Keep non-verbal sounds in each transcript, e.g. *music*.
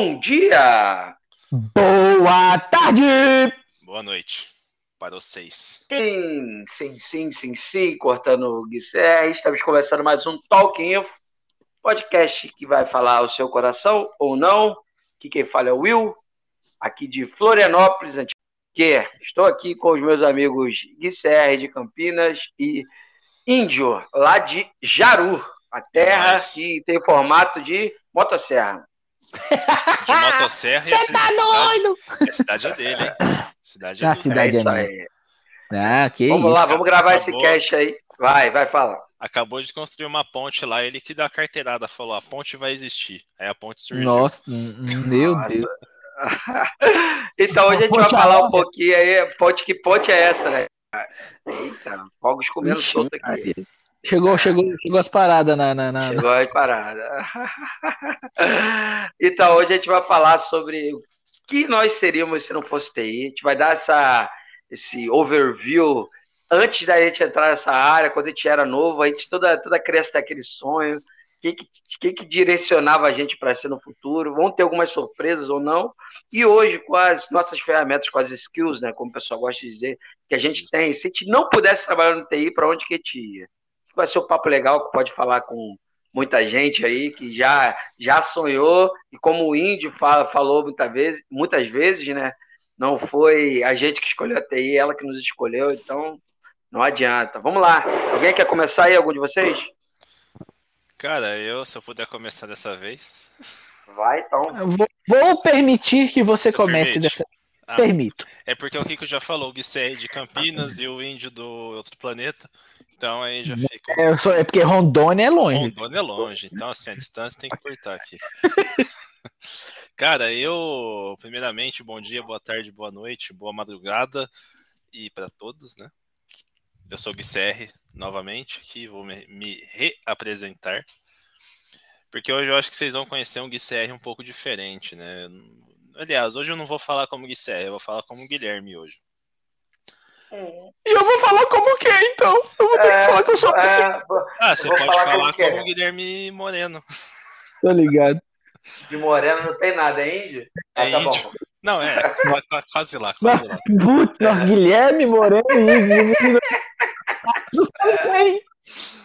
Bom dia! Boa tarde! Boa noite para vocês. Sim, sim, sim, sim, sim, cortando o Guisser, estamos começando mais um Talk Info, podcast que vai falar o seu coração ou não, que quem fala é o Will, aqui de Florianópolis, que estou aqui com os meus amigos Guisser de Campinas e Índio, lá de Jaru, a terra que tem formato de motosserra. De motosserra e a Você tá cidade, doido? a cidade é dele, hein? Cidade é dele. cidade é é minha. Ah, que Vamos isso. lá, vamos gravar esse Acabou. cast aí. Vai, vai, fala. Acabou de construir uma ponte lá, ele que dá a carteirada, falou, a ponte vai existir. Aí a ponte surgiu. Nossa, hum, meu Nossa. Deus. *laughs* Então hoje a gente vai falar um pouquinho aí, ponte que ponte é essa, né? Eita, fogos comendo solto aqui. Chegou, chegou, chegou as paradas na. na, na- Chegou aí parada. *laughs* Então hoje a gente vai falar sobre o que nós seríamos se não fosse TI. A gente vai dar essa, esse overview antes da gente entrar nessa área, quando a gente era novo, a gente toda, toda criança tem aquele sonho. O que, que, que que direcionava a gente para ser no futuro? Vão ter algumas surpresas ou não? E hoje, com as nossas ferramentas, com as skills, né, como o pessoal gosta de dizer, que a gente tem, se a gente não pudesse trabalhar no TI, para onde que a gente ia? Vai ser um papo legal que pode falar com muita gente aí que já, já sonhou, e como o Índio fala, falou muitas vezes, muitas vezes, né? Não foi a gente que escolheu a TI, ela que nos escolheu, então não adianta. Vamos lá. Alguém quer começar aí, algum de vocês? Cara, eu, se eu puder começar dessa vez. Vai, então. Vou, vou permitir que você Você comece permite? dessa. Ah, Permito. é porque o Kiko já falou, o Guissé é de Campinas e o índio do outro planeta. Então aí já fica. É, sou, é porque Rondônia é longe. Rondônia é longe, então assim, a distância tem que cortar aqui. *laughs* Cara, eu, primeiramente, bom dia, boa tarde, boa noite, boa madrugada e para todos, né? Eu sou o Guisserre, novamente, aqui vou me, me reapresentar. Porque hoje eu acho que vocês vão conhecer um Guisserre um pouco diferente, né? Aliás, hoje eu não vou falar como Guisserre, eu vou falar como Guilherme hoje. *laughs* E eu vou falar como que então? Eu vou ter que falar que eu sou assim. É, Ah, você pode falar falar, como é. como Guilherme Moreno. Tô ligado. de Moreno não tem nada, é índio? Ah, É tá índio. bom. Não, é, qua- *laughs* quase lá, quase lá. Putz, nossa, Guilherme Moreno e Índio. Tudo bem.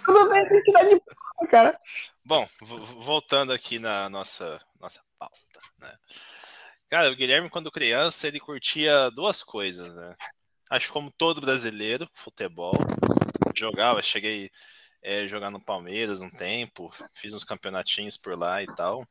Tudo bem, tem que dar de porra, cara. Bom, vo- voltando aqui na nossa, nossa pauta, né? Cara, o Guilherme, quando criança, ele curtia duas coisas, né? Acho que como todo brasileiro, futebol. Jogava, cheguei a jogar no Palmeiras um tempo, fiz uns campeonatinhos por lá e tal.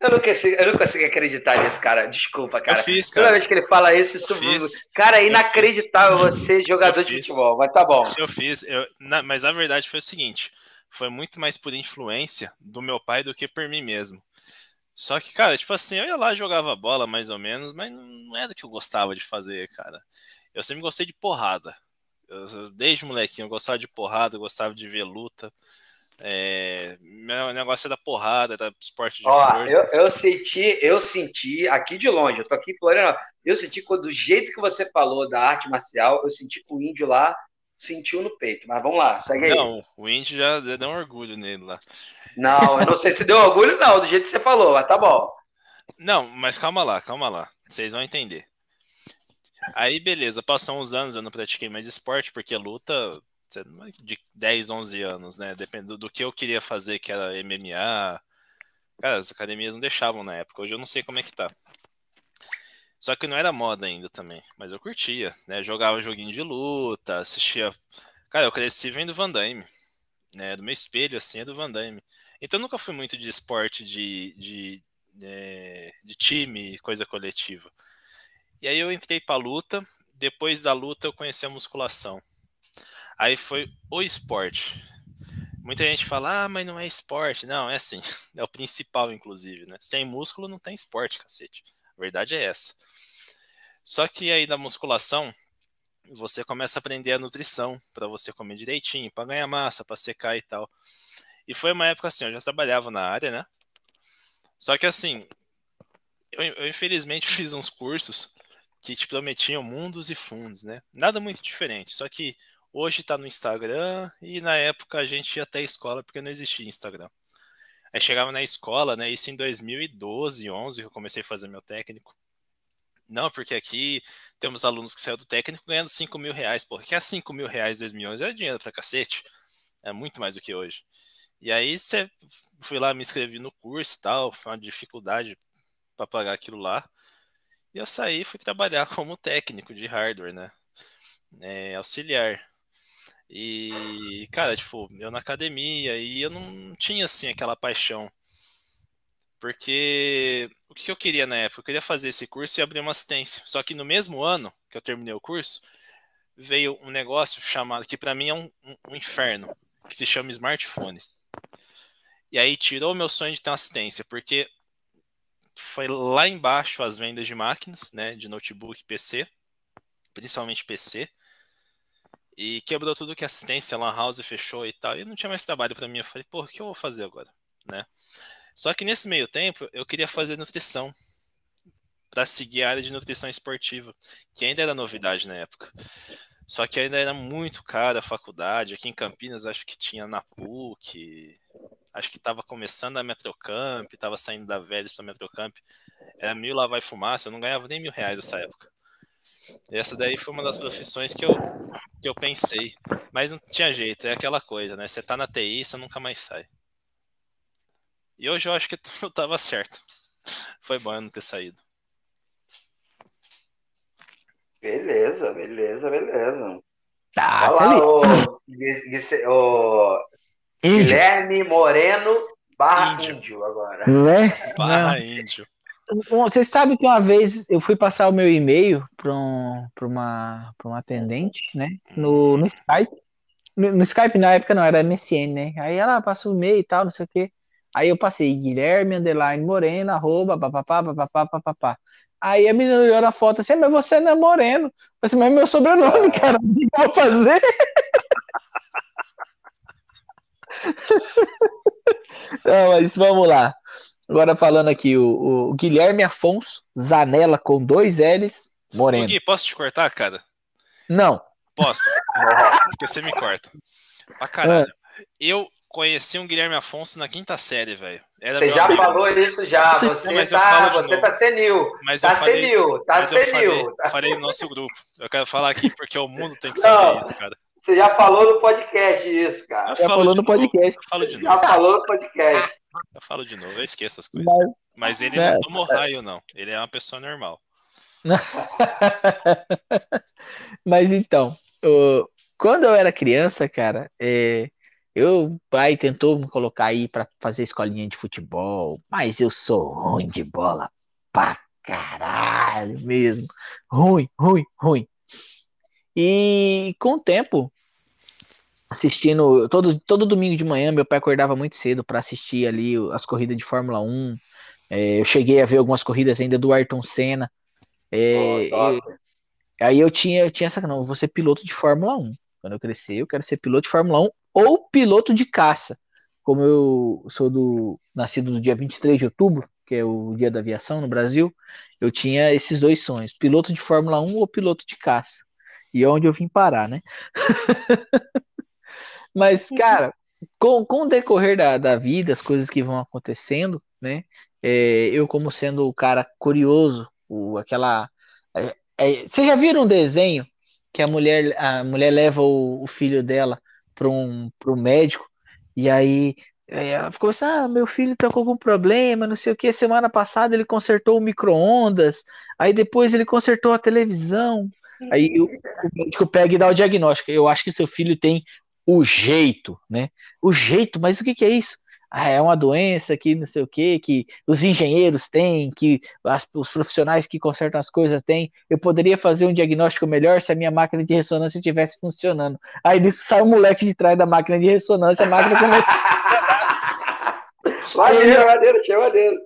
Eu não, consigo, eu não consigo acreditar nisso, cara. Desculpa, cara. Eu fiz, Toda cara. vez que ele fala isso, isso fiz. cara, é inacreditável você, jogador de futebol. Mas tá bom. Eu fiz, eu- na- mas a verdade foi o seguinte: foi muito mais por influência do meu pai do que por mim mesmo. Só que, cara, tipo assim, eu ia lá jogava bola mais ou menos, mas não era o que eu gostava de fazer, cara. Eu sempre gostei de porrada. Eu- desde molequinho eu gostava de porrada, eu gostava de ver luta. É, meu negócio era porrada, era esporte de Ó, eu, eu senti, eu senti aqui de longe, eu tô aqui em Florianópolis, eu senti quando, do jeito que você falou da arte marcial, eu senti que o índio lá sentiu no peito. Mas vamos lá, segue aí. Não, o Indy já deu um orgulho nele lá. Não, eu não sei se deu orgulho, não, do jeito que você falou, mas tá bom. Não, mas calma lá, calma lá. Vocês vão entender. Aí, beleza, passou uns anos, eu não pratiquei mais esporte, porque luta de 10, 11 anos, né? Dependendo do que eu queria fazer, que era MMA. Cara, as academias não deixavam na época. Hoje eu não sei como é que tá. Só que não era moda ainda também, mas eu curtia, né? Jogava joguinho de luta, assistia. Cara, eu cresci vendo Van Damme, né? Do meu espelho, assim, é do Van Damme. Então eu nunca fui muito de esporte de, de, é, de time, coisa coletiva. E aí eu entrei pra luta. Depois da luta eu conheci a musculação. Aí foi o esporte. Muita gente fala, ah, mas não é esporte. Não, é assim. *laughs* É o principal, inclusive, né? Sem músculo não tem esporte, cacete. A verdade é essa. Só que aí da musculação, você começa a aprender a nutrição para você comer direitinho, para ganhar massa, para secar e tal. E foi uma época assim, eu já trabalhava na área, né? Só que assim, eu, eu infelizmente *laughs* fiz uns cursos que te prometiam mundos e fundos, né? Nada muito diferente, só que hoje tá no Instagram e na época a gente ia até a escola porque não existia Instagram. Aí chegava na escola, né? Isso em 2012, 11, que eu comecei a fazer meu técnico. Não, porque aqui temos alunos que saíram do técnico ganhando 5 mil reais. Pô, que é 5 mil reais em 2011? É dinheiro pra cacete. É muito mais do que hoje. E aí você fui lá, me inscrevi no curso e tal, foi uma dificuldade para pagar aquilo lá. E eu saí e fui trabalhar como técnico de hardware, né? É, auxiliar. E, cara, tipo, eu na academia e eu não tinha assim aquela paixão. Porque o que eu queria na época? Eu queria fazer esse curso e abrir uma assistência. Só que no mesmo ano que eu terminei o curso, veio um negócio chamado, que para mim é um, um, inferno, que se chama smartphone. E aí tirou meu sonho de ter assistência, porque foi lá embaixo as vendas de máquinas, né, de notebook PC, principalmente PC, e quebrou tudo que assistência, lan house fechou e tal, e não tinha mais trabalho para mim. Eu falei, pô, o que eu vou fazer agora, né? Só que nesse meio tempo eu queria fazer nutrição para seguir a área de nutrição esportiva, que ainda era novidade na época. Só que ainda era muito cara a faculdade. Aqui em Campinas, acho que tinha na PUC, acho que estava começando a Metrocamp, estava saindo da Vélez para Metrocamp. Era mil lá vai fumaça, eu não ganhava nem mil reais nessa época. E essa daí foi uma das profissões que eu, que eu pensei. Mas não tinha jeito, é aquela coisa, né? Você tá na TI, você nunca mais sai. E hoje eu acho que *laughs* eu tava certo. Foi bom eu não ter saído. Beleza, beleza, beleza. Tá, Olha lá, feliz. Índio, Guilherme Moreno barra Índio. índio, agora. né? Barra índio. Vocês sabem que uma vez eu fui passar o meu e-mail para um, pra uma, pra uma atendente, né? No, no Skype. No, no Skype na época não, era MSN, né? Aí ela passou o e-mail e tal, não sei o quê. Aí eu passei Guilherme Underline Moreno, arroba, papapá, papapá, papapá. Aí a menina olhou na foto assim, mas você não é Moreno. Eu falei assim, mas é meu sobrenome, cara, o que eu vou fazer? *laughs* *laughs* Não, mas vamos lá. Agora falando aqui, o, o Guilherme Afonso Zanella com dois L's, Moreno. Gui, posso te cortar, cara? Não, Posso. *laughs* Porque você me corta. Pra caralho. Eu conheci um Guilherme Afonso na quinta série, velho. Você já amigo. falou isso já. Você, mas eu tá, você tá senil. Mas Tá eu falei, senil. Tá mas eu falei, senil. Tá- falei no nosso grupo. Eu quero falar aqui porque o mundo tem que Não. saber isso, cara. Você já falou no podcast isso, cara. Eu Já falo falou no novo, podcast. Eu falo de Já novo. falou no podcast. Eu falo de novo. Eu esqueço as coisas. Mas- Mas ele É. não tomou raio, não. Ele é uma pessoa normal. *laughs* Mas então, o- quando eu era criança, cara, é, eu, pai tentou me colocar aí pra fazer escolinha de futebol, mas eu sou ruim de bola pra caralho mesmo. Ruim, ruim, ruim. E com o tempo, assistindo todo, todo domingo de manhã, meu pai acordava muito cedo pra assistir ali as corridas de Fórmula 1. É, eu cheguei a ver algumas corridas ainda do Ayrton Senna. É, top. eu- Aí eu tinha, eu tinha essa, não, vou ser piloto de Fórmula 1. Quando eu crescer, eu quero ser piloto de Fórmula 1 ou piloto de caça. Como eu sou do nascido no dia 23 de outubro, que é o dia da aviação no Brasil, eu tinha esses dois sonhos, piloto de Fórmula 1 ou piloto de caça. E é onde eu vim parar, né? *laughs* Mas, cara, com, com o decorrer da, da vida, as coisas que vão acontecendo, né? é, eu, como sendo o cara curioso, o, aquela. é, é, vocês já viram um desenho que a mulher, a mulher leva o, o filho dela para um, pro médico e aí é, ela ficou assim: ah, meu filho tá com algum problema, não sei o que. Semana passada ele consertou o micro-ondas, aí depois ele consertou a televisão. Aí o, o médico pega e dá o diagnóstico. Eu acho que seu filho tem o jeito, né? O jeito, mas o que que é isso? Ah, é uma doença que não sei o que, que os engenheiros têm, que as- os profissionais que consertam as coisas têm. Eu poderia fazer um diagnóstico melhor se a minha máquina de ressonância estivesse funcionando. Aí nisso sai o moleque de trás da máquina de ressonância, a máquina começa. Maneiro, tinha maneiro.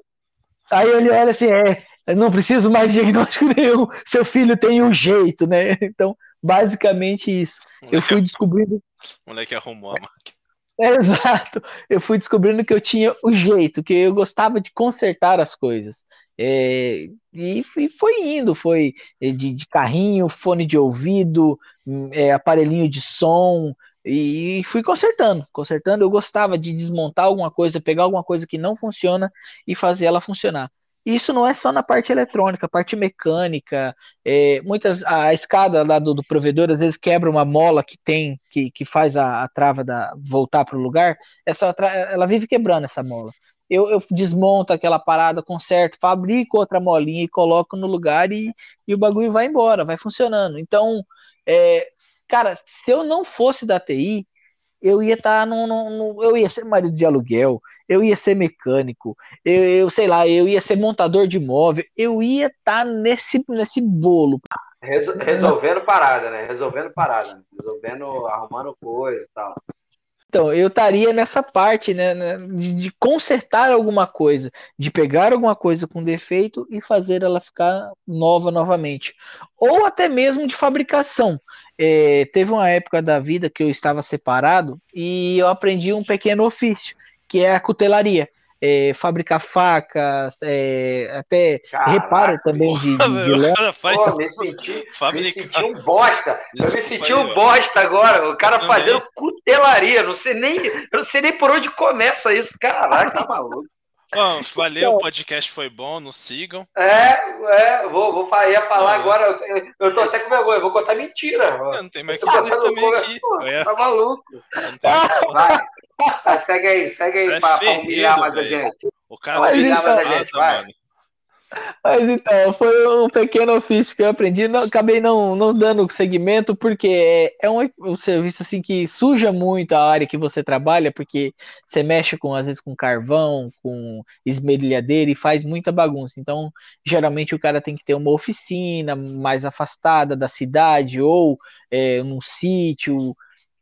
Aí ele olha assim, é, eu não preciso mais de diagnóstico *laughs* nenhum, seu filho tem um jeito, né? Então, basicamente isso. Eu Moleque, fui descobrindo moleque arrumou a máquina. *laughs* É, exato. Eu fui descobrindo que eu tinha o jeito, que eu gostava de consertar as coisas. É, e, e foi indo, foi é, de, de carrinho, fone de ouvido, hum, é, aparelhinho de som, E fui consertando, consertando. Eu gostava de desmontar alguma coisa, pegar alguma coisa que não funciona e fazer ela funcionar. Isso não é só na parte eletrônica, parte mecânica. É, muitas a escada lá do, do, provedor às vezes quebra uma mola que tem que, que faz a, a trava da voltar para o lugar. Essa ela vive quebrando essa mola. Eu, eu, desmonto aquela parada, conserto, fabrico outra molinha e coloco no lugar e, e o bagulho vai embora, vai funcionando. Então, é, cara, se eu não fosse da TI, eu ia estar tá Eu ia ser marido de aluguel, eu ia ser mecânico, eu, eu sei lá, eu ia ser montador de imóvel, eu ia estar tá nesse, nesse bolo. resolvendo parada, né? Resolvendo parada, resolvendo, arrumando coisa e tal. Então, eu estaria nessa parte, né, né, de, consertar alguma coisa, de pegar alguma coisa com defeito e fazer ela ficar nova novamente. Ou até mesmo de fabricação. É, teve uma época da vida que eu estava separado e eu aprendi um pequeno ofício, que é a cutelaria é, fabricar facas, é, até Caraca, reparo também de, de, de lã. Pô, me senti, me senti um bosta. eu me senti um bosta agora. O cara fazendo cutelaria. Não sei nem, não sei nem por onde começa isso. Caraca, tá maluco. Bom, valeu, então, o podcast foi bom, nos sigam. É, é, vou, vou ia falar ah, agora, eu, eu tô até com vergonha, vou contar mentira. Não, não tem mais o que fazer também aqui. Pô, é. Tá maluco. Vai, Segue aí, segue aí é pra, humilhar mais a gente. O cara vai humilhar mais a gente, vai. Mano. Mas então, foi um pequeno ofício que eu aprendi. Não, acabei não, não dando segmento, porque é um, um, serviço assim que suja muito a área que você trabalha, porque você mexe com, às vezes, com carvão, com esmerilhadeira e faz muita bagunça. Então, geralmente o cara tem que ter uma oficina mais afastada da cidade ou é, num sítio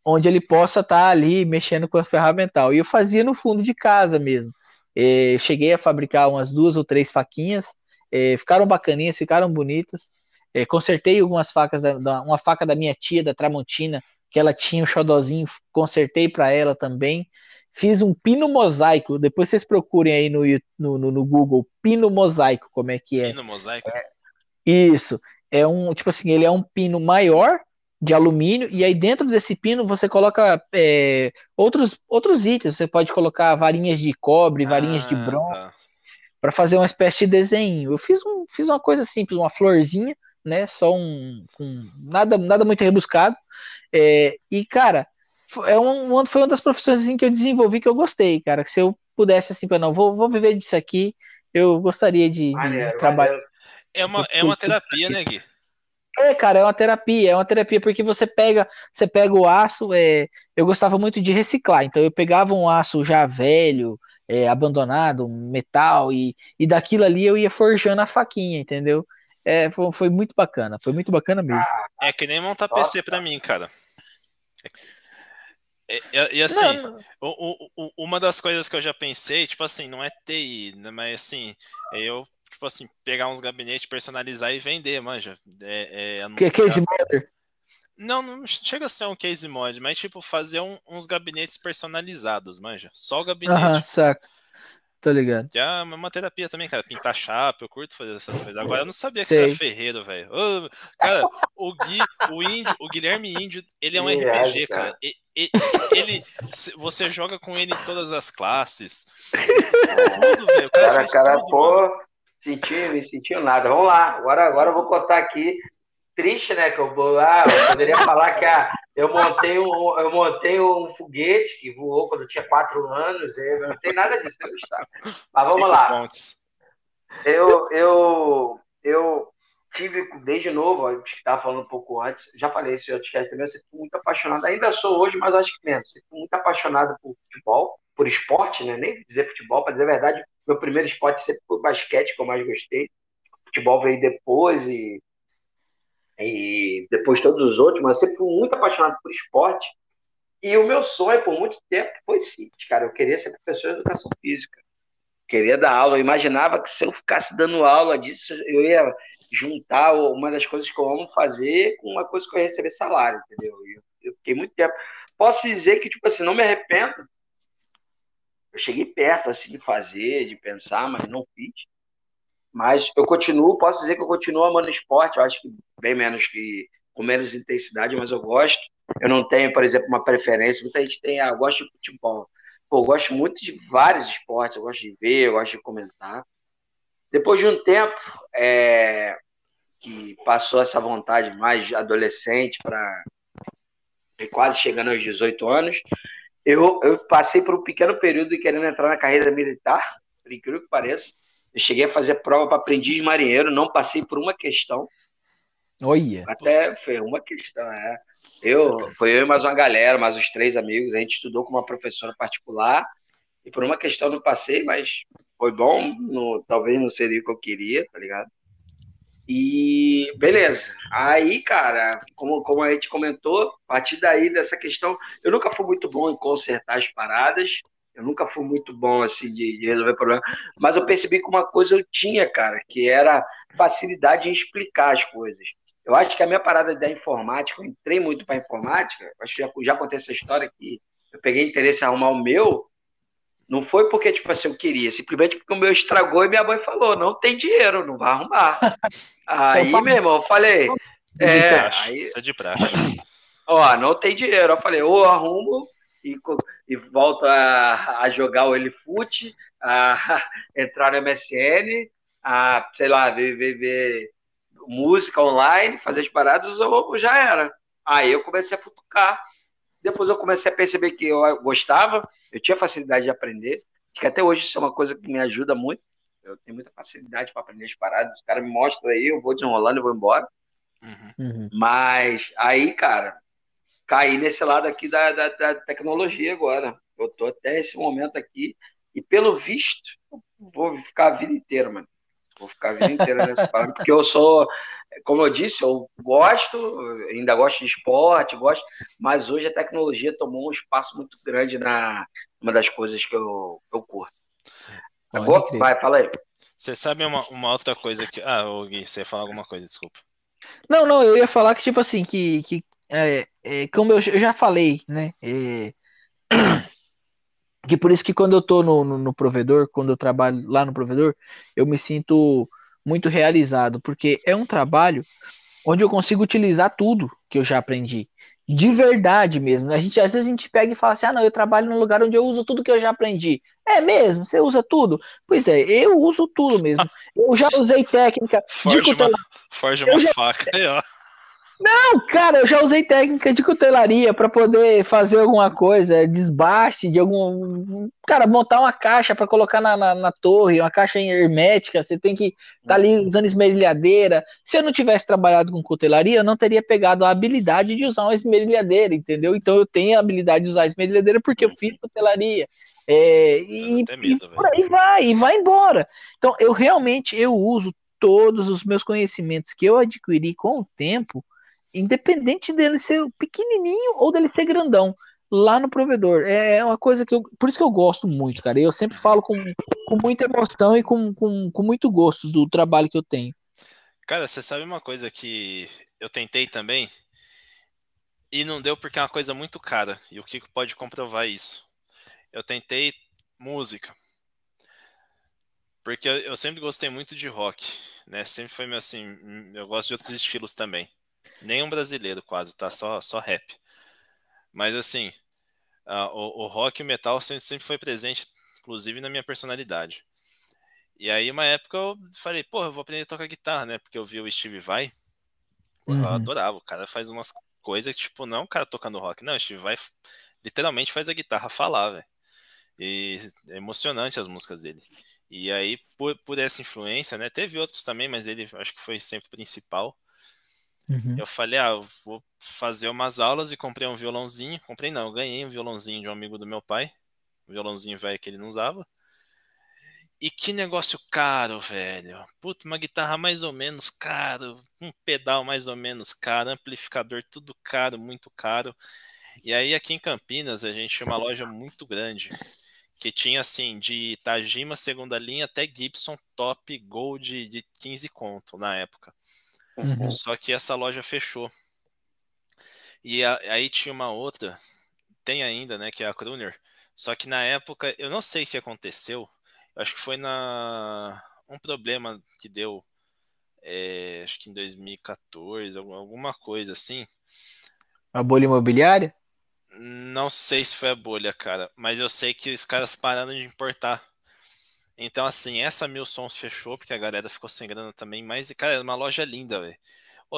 onde ele possa estar tá ali mexendo com a ferramental. E eu fazia no fundo de casa mesmo. É, cheguei a fabricar umas duas ou três faquinhas, é, ficaram bacaninhas, ficaram bonitas. É, consertei algumas facas, da, da, uma faca da minha tia, da Tramontina, que ela tinha um xodozinho, consertei para ela também. Fiz um pino mosaico, depois vocês procurem aí no, no, no, no Google, pino mosaico, como é que é. Pino mosaico? É, isso, é um, tipo assim, ele é um pino maior, de alumínio, e aí dentro desse pino você coloca é, outros, outros itens. Você pode colocar varinhas de cobre, varinhas ah, de bronze, tá. para fazer uma espécie de desenho. Eu fiz, um, fiz uma coisa simples, uma florzinha, né? Só um. um nada, nada muito rebuscado. É, e, cara, é um, foi uma das profissões assim, que eu desenvolvi que eu gostei, cara. Que se eu pudesse, assim, para não, vou, vou viver disso aqui, eu gostaria de, de, de trabalhar. É uma, é uma terapia, né, Gui? É, cara, é uma terapia, é uma terapia porque você pega, você pega o aço, é, eu gostava muito de reciclar, então eu pegava um aço já velho, é, abandonado, metal, e, e daquilo ali eu ia forjando a faquinha, entendeu? É, foi, foi muito bacana, foi muito bacana mesmo. É que nem montar PC pra mim, cara. E, e, assim, não, não. O, o, uma das coisas que eu já pensei, tipo assim, não é TI, né, mas assim, eu tipo assim, pegar uns gabinetes, personalizar e vender, manja. É, é, que é case modder? Não, não chega a ser um case mod, mas tipo, fazer um, uns gabinetes personalizados, manja. Só o gabinete. Aham, saco. Tô ligado. Já é uma terapia também, cara. Pintar chapa, eu curto fazer essas coisas. Agora eu não sabia que Sei. você era ferreiro, velho. Cara, o Gui, o Índio, o Guilherme Índio, ele é um RPG, cara. Ele, ele, você joga com ele em todas as classes. *laughs* Tudo, velho. Cara, cara, cara tudo, pô, Sentiu, me sentiu nada. Vamos lá, agora, agora eu vou contar aqui. Triste, né? Que eu vou lá, eu poderia falar que a, eu, montei um, eu montei um foguete que voou quando eu tinha quatro anos. Eu não tem nada disso, eu gostava. Mas vamos lá. Eu, eu, eu tive desde novo, a gente estava falando um pouco antes, já falei isso em outros também, eu sempre fui muito apaixonado, ainda sou hoje, mas acho que menos. Sempre fui muito apaixonado por futebol, por esporte, né? Nem dizer futebol, para dizer a verdade, meu primeiro esporte sempre foi basquete, que eu mais gostei. Futebol veio depois e, e depois todos os outros, mas eu sempre fui muito apaixonado por esporte. E o meu sonho por muito tempo foi simples, cara. Eu queria ser professor de educação física. Queria dar aula. Eu imaginava que se eu ficasse dando aula disso, eu ia juntar uma das coisas que eu amo fazer com uma coisa que eu ia receber salário, entendeu? Eu, eu fiquei muito tempo. Posso dizer que, tipo assim, não me arrependo, eu cheguei perto assim de fazer, de pensar, mas não fiz. Mas eu continuo, posso dizer que eu continuo amando esporte, eu acho que bem menos que com menos intensidade, mas eu gosto. eu não tenho, por exemplo, uma preferência. Muita gente tem, ah, eu gosto de futebol. Pô, eu gosto muito de vários esportes, eu gosto de ver, eu gosto de comentar. Depois de um tempo é, que passou essa vontade mais adolescente para quase chegando aos 18 anos, eu, eu passei por um pequeno período de querendo entrar na carreira militar, por incrível que pareça. Eu cheguei a fazer prova para aprendiz marinheiro, não passei por uma questão. Olha. Até foi uma questão, é. Eu, foi eu e mais uma galera, mais os três amigos, a gente estudou com uma professora particular, e por uma questão não passei, mas foi bom, no, talvez não seria o que eu queria, tá ligado? E beleza. Aí, cara, como, como a gente comentou, a partir daí dessa questão, eu nunca fui muito bom em consertar as paradas, eu nunca fui muito bom assim de, de resolver problemas, mas eu percebi que uma coisa eu tinha, cara, que era facilidade em explicar as coisas. Eu acho que a minha parada da informática, eu entrei muito para informática, acho que já, já contei essa história que eu peguei interesse em arrumar o meu, não foi porque, tipo assim, eu queria, simplesmente porque o meu estragou e minha mãe falou, não tem dinheiro, não vai arrumar. *laughs* aí, meu irmão, eu falei. É, aí, isso é de praxe. *clears throat* Ó, não tem dinheiro. Eu falei, ou arrumo e, e volto a, a jogar o Elifute, a *laughs* entrar no MSN, a, sei lá, ver, ver, ver música online, fazer as paradas, ou já era. Aí eu comecei a futucar. Depois eu comecei a perceber que eu gostava, eu tinha facilidade de aprender, que até hoje isso é uma coisa que me ajuda muito. Eu tenho muita facilidade para aprender as paradas. Os caras me mostram aí, eu vou desenrolando e vou embora. Uhum. uhum. Mas aí, cara, caí nesse lado aqui da, da, da, tecnologia agora. Eu tô até esse momento aqui. E pelo visto, vou ficar a vida inteira, mano. Vou ficar a vida inteira nessa parada, porque eu sou, como eu disse, eu gosto, ainda gosto de esporte, gosto, mas hoje a tecnologia tomou um espaço muito grande na uma das coisas que eu, eu curto. Tá bom? Vai, fala aí. Você sabe uma, uma outra coisa que. Ah, Gui, você ia falar alguma coisa, desculpa. Não, não, eu ia falar que, tipo assim, que, que é, é, como eu, eu, já falei, né? É, *clears throat* que por isso que quando eu tô no, no, no, provedor, quando eu trabalho lá no provedor, eu me sinto muito realizado, porque é um trabalho onde eu consigo utilizar tudo que eu já aprendi. De verdade mesmo. A gente, às vezes a gente pega e fala assim: ah, não, eu trabalho num lugar onde eu uso tudo que eu já aprendi. É mesmo? Você usa tudo? Pois é, eu uso tudo mesmo. Eu já usei técnica forge. Forge uma já... faca aí, ó. Não, cara, eu já usei técnica de cutelaria para poder fazer alguma coisa, desbaste de algum. Cara, montar uma caixa para colocar na, na, na, torre, uma caixa hermética, você tem que estar tá ali usando esmerilhadeira. Se eu não tivesse trabalhado com cutelaria, eu não teria pegado a habilidade de usar uma esmerilhadeira, entendeu? Então eu tenho a habilidade de usar a esmerilhadeira porque eu fiz cutelaria. É, e, medo, e por aí vai, e vai embora. Então eu realmente eu uso todos os meus conhecimentos que eu adquiri com o tempo independente dele ser pequenininho ou dele ser grandão, lá no provedor. É, é uma coisa que eu. Por isso que eu gosto muito, cara. Eu sempre falo com, com muita emoção e com, com, com muito gosto do trabalho que eu tenho. Cara, você sabe uma coisa que eu tentei também e não deu porque é uma coisa muito cara. E o Kiko pode comprovar isso. Eu tentei música. Porque eu, sempre gostei muito de rock, né? Sempre foi meu assim, eu gosto de outros estilos também. Nenhum brasileiro quase, tá? Só, só rap. Mas assim, o, o, rock e o metal sempre, sempre foi presente, inclusive na minha personalidade. E aí, uma época eu falei, pô, eu vou aprender a tocar guitarra, né? Porque eu vi o Steve Vai. Uhum. Eu adorava. O cara faz umas coisas que, tipo, não é um cara tocando rock. Não, o Steve Vai literalmente faz a guitarra falar, velho. E é emocionante as músicas dele. E aí, por, por essa influência, né? Teve outros também, mas ele acho que foi sempre o principal. Uhum. Eu falei, ah, vou fazer umas aulas e comprei um violãozinho. Comprei não, ganhei um violãozinho de um amigo do meu pai. Um violãozinho velho que ele não usava. E que negócio caro, velho. Puta, uma guitarra mais ou menos caro, um pedal mais ou menos caro, amplificador tudo caro, muito caro. E aí aqui em Campinas a gente tinha uma loja muito grande que tinha assim de Tajima segunda linha até Gibson top Gold de 15 conto na época. Uhum. Só que essa loja fechou. E a, aí tinha uma outra, tem ainda, né, que é a Kruner. Só que na época, eu não sei o que aconteceu. Acho que foi na um problema que deu, é, acho que em 2014, alguma coisa assim. A bolha imobiliária? Não sei se foi a bolha, cara, mas eu sei que os caras pararam de importar. Então, assim, essa Mil Sons fechou, porque a galera ficou sem grana também, mas, cara, era uma loja linda, velho.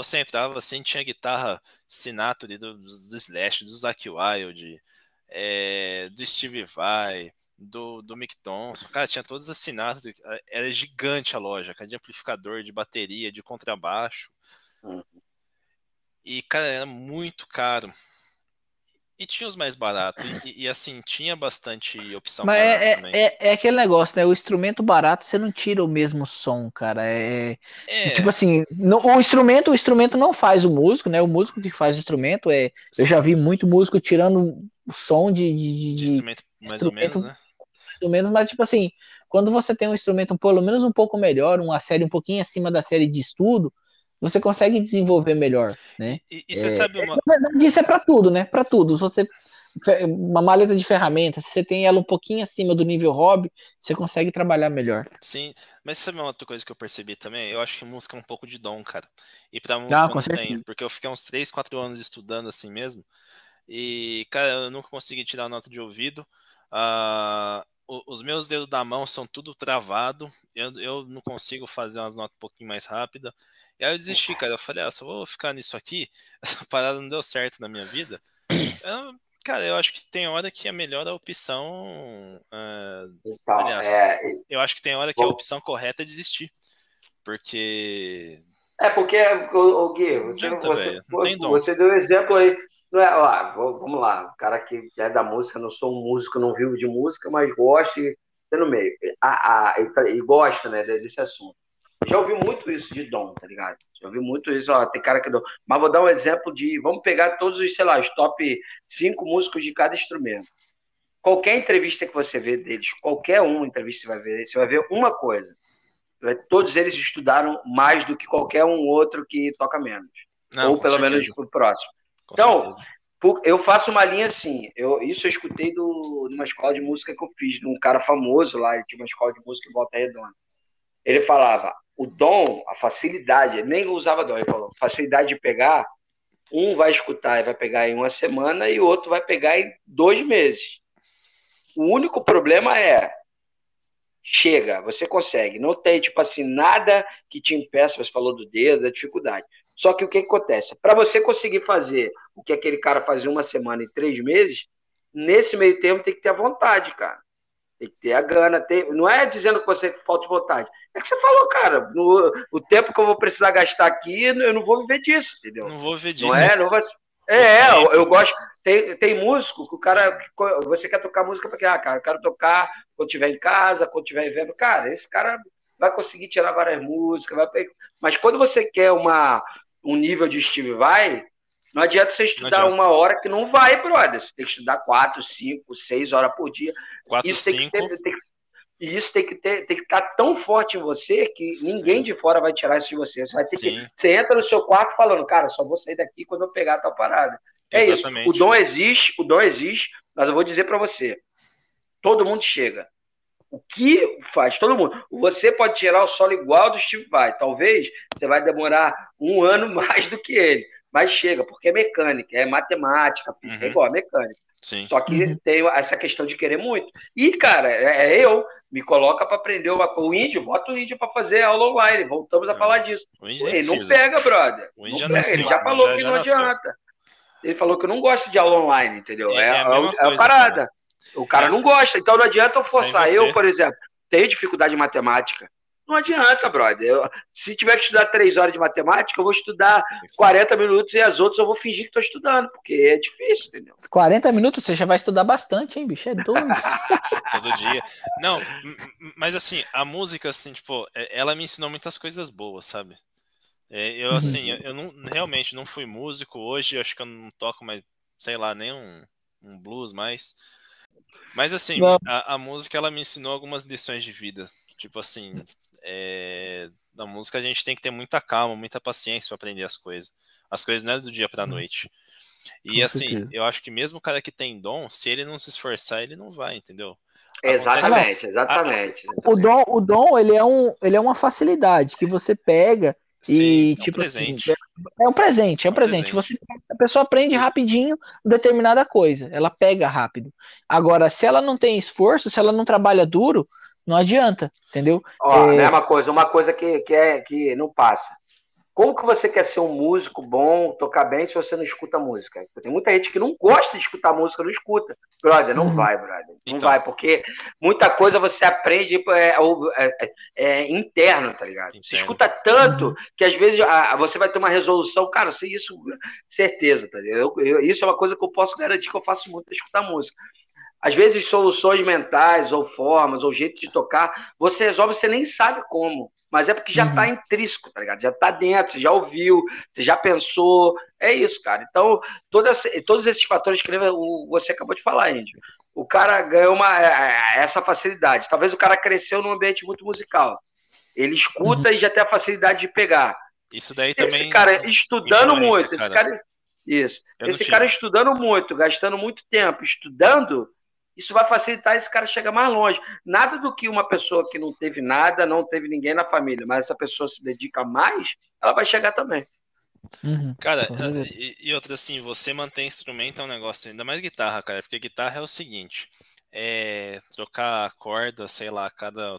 Sempre tava assim, tinha guitarra Sinatra do, do Slash, do Zack Wild, é, do Steve Vai, do, do Mick Thompson. Cara, tinha todos assinados. Era gigante a loja, cara, de amplificador, de bateria, de contrabaixo. Uhum. E, cara, era muito caro. E tinha os mais baratos. E, e, assim, tinha bastante opção. Mas é, é, é, aquele negócio, né? O instrumento barato, você não tira o mesmo som, cara. É, é. Tipo assim, não, o instrumento, o instrumento não faz o músico, né? O músico que faz o instrumento é. Sim. Eu já vi muito músico tirando o som de. de, de instrumento mais instrumento, ou menos, né? Mais ou menos, mas tipo assim, quando você tem um instrumento pelo menos um pouco melhor, uma série um pouquinho acima da série de estudo, você consegue desenvolver melhor, né? E, e você é, sabe uma... Na verdade, isso é para tudo, né? Para tudo. Se você uma maleta de ferramentas, se você tem ela um pouquinho acima do nível hobby, você consegue trabalhar melhor. Sim, mas sabe uma outra coisa que eu percebi também? Eu acho que música é um pouco de dom, cara. E pra música ah, eu não tenho, porque eu fiquei uns 3, 4 anos estudando assim mesmo. E, cara, eu nunca consegui tirar nota de ouvido. Uh, os meus dedos da mão são tudo travado. Eu, eu não consigo fazer umas notas um pouquinho mais rápidas. E aí eu desisti, cara. Eu falei, ah, só vou ficar nisso aqui. *laughs* Essa parada não deu certo na minha vida. Eu, cara, eu acho que tem hora que a melhor opção. Uh, então, aliás, é... eu acho que tem hora que a opção correta é desistir. Porque. É, porque, o, o Gui, você, Janta, você, você, você deu um exemplo aí. Não é, ó, vamos lá, o cara que é da música, não sou um músico, não vivo de música, mas gosta e no meio. A, a, e, tá, e gosta né, desse assunto já ouvi muito isso de dom, tá ligado? Já ouvi muito isso, ó, tem cara que dom. Mas vou dar um exemplo de. Vamos pegar todos os, sei lá, os top 5 músicos de cada instrumento. Qualquer entrevista que você vê deles, qualquer uma entrevista que você vai ver, você vai ver uma coisa. Todos eles estudaram mais do que qualquer um outro que toca menos. Não, ou pelo certeza. menos o próximo. Com então, certeza. eu faço uma linha assim. Eu, isso eu escutei do, numa escola de música que eu fiz, de um cara famoso lá, ele tinha uma escola de música em Volta Redonda. Ele falava: o dom, a facilidade, nem usava dom, ele falou, facilidade de pegar, um vai escutar e vai pegar em uma semana e o outro vai pegar em dois meses. O único problema é, chega, você consegue, não tem, tipo assim, nada que te impeça, você falou do dedo, da dificuldade. Só que o que, que acontece? Para você conseguir fazer o que aquele cara fazia uma semana em três meses, nesse meio tempo tem que ter a vontade, cara. Tem que ter a gana. Tem... Não é dizendo que você falta de vontade. É que você falou, cara, no, o tempo que eu vou precisar gastar aqui, eu não vou viver disso, entendeu? Não vou viver disso. Não é? Não vai... É, eu, eu, gosto. Tem, tem músico que o cara. Você quer tocar música porque, ah, cara, eu quero tocar quando estiver em casa, quando estiver vendo. Cara, esse cara vai conseguir tirar várias músicas, vai... mas quando você quer uma, um nível de Steve Vai, não adianta você estudar adianta. uma hora que não vai, brother. Você tem que estudar quatro, cinco, seis horas por dia. Quatro, isso cinco. Tem que ter, tem que, e isso tem que, ter, tem que estar tão forte em você que Sim. ninguém de fora vai tirar isso de você. Você vai ter Sim. que. Você entra no seu quarto falando, cara, só vou sair daqui quando eu pegar a tal parada. É Exatamente. isso. O dom existe, o dom existe, mas eu vou dizer para você: todo mundo chega. O que faz? Todo mundo. Você pode tirar o solo igual do Steve Vai. Talvez você vai demorar um *laughs* ano mais do que ele. Mas chega, porque é mecânica, é matemática, é uhum. é igual a mecânica. Sim. Só que uhum. tem essa questão de querer muito. E, cara, é, é eu. Me coloca para aprender o, o índio, bota o índio para fazer aula online. Voltamos a falar disso. ele não pega, brother. O índio não pega. Ele já falou já, que já não nasceu. adianta. Ele falou que não gosta de aula online, entendeu? É, é, a, a, é a, parada. Cara. O cara não gosta, então não adianta eu forçar. Eu, por exemplo, tenho dificuldade em matemática. Não adianta, brother. Eu, se tiver que estudar três horas de matemática, eu vou estudar 40 minutos e as outras eu vou fingir que estou estudando, porque é difícil, entendeu? 40 minutos você já vai estudar bastante, hein, bicho? É doido. *laughs* Todo dia. Não, mas assim, a música, assim, tipo, é, ela me ensinou muitas coisas boas, sabe? É, eu, assim, eu, eu não, realmente não fui músico. Hoje acho que eu não toco mais, sei lá, nem um, um blues mais. Mas assim, a, a música ela me ensinou algumas lições de vida. Tipo assim, é, na música a gente tem que ter muita calma, muita paciência para aprender as coisas. As coisas não é do dia para uhum. noite. E Com assim, certeza. eu acho que mesmo o cara que tem dom, se ele não se esforçar, ele não vai, entendeu? Exatamente, exatamente. O dom, o dom ele, é um, ele é uma facilidade que você pega Sim, e, é um tipo, assim, presente. Assim, é um presente, é um, é um presente. presente. Você, a pessoa aprende rapidinho determinada coisa, ela pega rápido. Agora, se ela não tem esforço, se ela não trabalha duro, não adianta, entendeu? Ó, é... uma coisa, uma coisa que, que, é, que não passa. Como que você quer ser um músico bom, tocar bem, se você não escuta música? Tem muita gente que não gosta de escutar música, não escuta. Brother, não uhum. vai, brother. Não então. vai, porque muita coisa você aprende é, é, é, é interno, tá ligado? Entendo. Você escuta tanto uhum. que às vezes a, você vai ter uma resolução. Cara, sei isso, certeza, tá ligado? Eu, eu, isso é uma coisa que eu posso garantir que eu faço muito, é escutar música. Às vezes, soluções mentais, ou formas, ou jeito de tocar, você resolve, você nem sabe como. Mas é porque já está uhum. intrínseco, tá ligado? Já está dentro, você já ouviu, você já pensou. É isso, cara. Então, todas, todos esses fatores que você acabou de falar, Índio. O cara ganhou uma, é, é, essa facilidade. Talvez o cara cresceu num ambiente muito musical. Ele escuta uhum. e já tem a facilidade de pegar. Isso daí também. Esse cara estudando muito, esse cara. Isso. Eu esse cara estudando muito, gastando muito tempo estudando, isso vai facilitar esse cara chegar mais longe. Nada do que uma pessoa que não teve nada, não teve ninguém na família, mas essa pessoa se dedica mais, ela vai chegar também. Uhum, cara, e, e, outra assim, você manter instrumento é um negócio, ainda mais guitarra, cara, porque guitarra é o seguinte, é trocar corda, sei lá, cada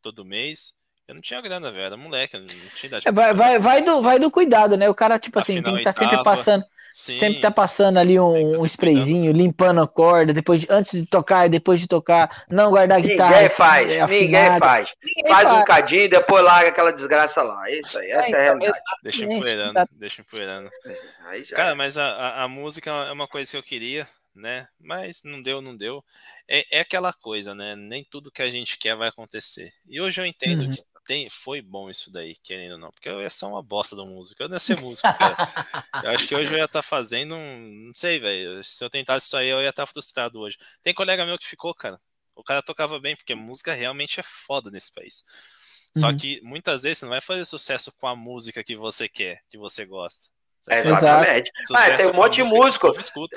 todo mês. Eu não tinha grana, velho, era moleque, não tinha idade. É, vai, vai, vai, do, vai do cuidado, né? O cara, tipo assim, Afinal, tem que estar tá sempre passando. Sim, Sempre tá passando ali um, um sprayzinho, limpando a corda, depois de, antes de tocar e depois de tocar, não guardar a guitarra. Ninguém faz, é ninguém faz. Ninguém faz, faz um cadinho e depois larga aquela desgraça lá. Isso aí, essa é, é a então, realidade. Deixa empoeirando, tá... deixa empoeirando. É, Cara, mas a, a, a, música é uma coisa que eu queria, né? Mas não deu, não deu. É, é aquela coisa, né? Nem tudo que a gente quer vai acontecer. E hoje eu entendo uhum. que tem, foi bom isso daí, querendo ou não, porque eu ia ser uma bosta do músico, eu não ia ser músico, cara. eu acho que hoje eu ia estar tá fazendo um, não sei, velho, se eu tentasse isso aí, eu ia estar tá frustrado hoje. Tem colega meu que ficou, cara, o cara tocava bem, porque música realmente é foda nesse país. Só uhum. que muitas vezes você não vai fazer sucesso com a música que você quer, que você gosta. É, exatamente. Ah, tem um monte de músico.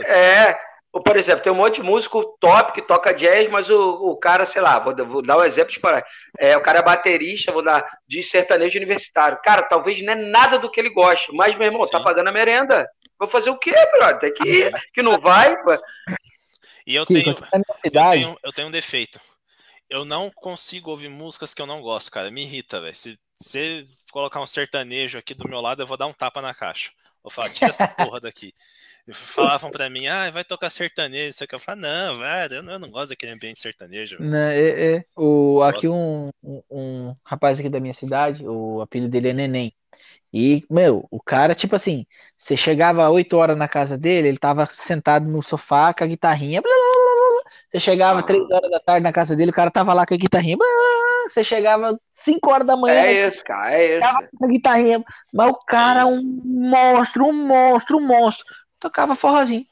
É, por exemplo, tem um monte de músico top que toca jazz, mas o, o cara, sei lá, vou, vou dar um exemplo de parar. É, o cara é baterista, vou dar de sertanejo universitário. Cara, talvez não é nada do que ele gosta, mas, meu irmão, tá Sim. tá pagando a merenda. Vou fazer o quê, brother? Tem que ir, que não vai. Pô. E eu tenho, eu tenho, eu tenho um defeito. Eu não consigo ouvir músicas que eu não gosto, cara. Me irrita, velho. Se você colocar um sertanejo aqui do meu lado, eu vou dar um tapa na caixa. Vou falar, tira essa *laughs* porra daqui. Falavam pra mim, ah, vai tocar sertanejo. Isso aqui. Eu falo, não, velho, eu, não gosto daquele ambiente sertanejo. Não, né, é, é. O, aqui um, um, um, rapaz aqui da minha cidade, o apelido dele é Neném. E, meu, o cara, tipo assim, você chegava 8 horas na casa dele, ele tava sentado no sofá com a guitarrinha. Blá, blá, blá, você chegava ah. 3 horas da tarde na casa dele, o cara tava lá com a guitarrinha. Você chegava 5 horas da manhã. É isso, cara, é isso. Tava com a guitarrinha. Mas o cara é um monstro, um monstro, um monstro tocava forrozinho.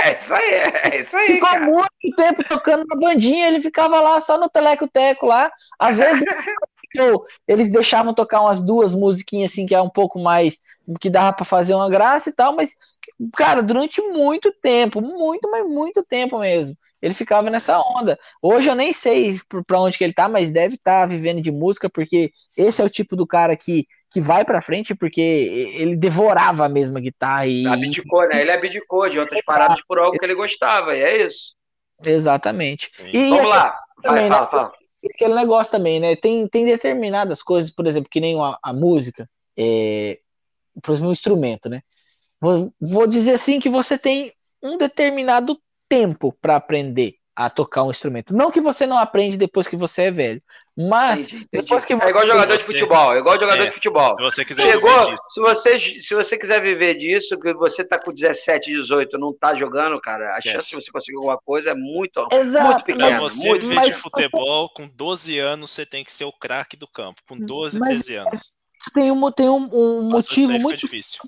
É isso aí, é isso aí. Ficou cara. muito tempo tocando na bandinha, ele ficava lá só no teleco-teco lá. Às vezes *laughs* eles deixavam tocar umas duas musiquinhas assim que é um pouco mais que dava para fazer uma graça e tal, mas cara, durante muito tempo, muito, mas muito tempo mesmo. Ele ficava nessa onda. Hoje eu nem sei para onde que ele tá, mas deve estar tá vivendo de música, porque esse é o tipo do cara que que vai para frente porque ele devorava a mesma guitarra e abdicou, né? Ele abdicou de outras paradas por algo que ele gostava, e é isso. Exatamente. E Vamos lá. Vai, também, fala, né? fala. Aquele negócio também, né? Tem, tem determinadas coisas, por exemplo, que nem a, a música, é, por exemplo, um instrumento, né? Vou, vou dizer assim que você tem um determinado tempo para aprender a tocar um instrumento. Não que você não aprende depois que você é velho, mas depois que é igual jogador de futebol, é igual jogador é, de futebol. Se você quiser Chegou, viver se você se você quiser viver disso, que você tá com 17, 18, não tá jogando, cara, a chance de você conseguir alguma coisa é muito, Exato, muito pequena. Pra você muito, viver de futebol, com 12 anos você tem que ser o craque do campo, com 12, mas, 13 anos tem um, tem um, um motivo muito difícil.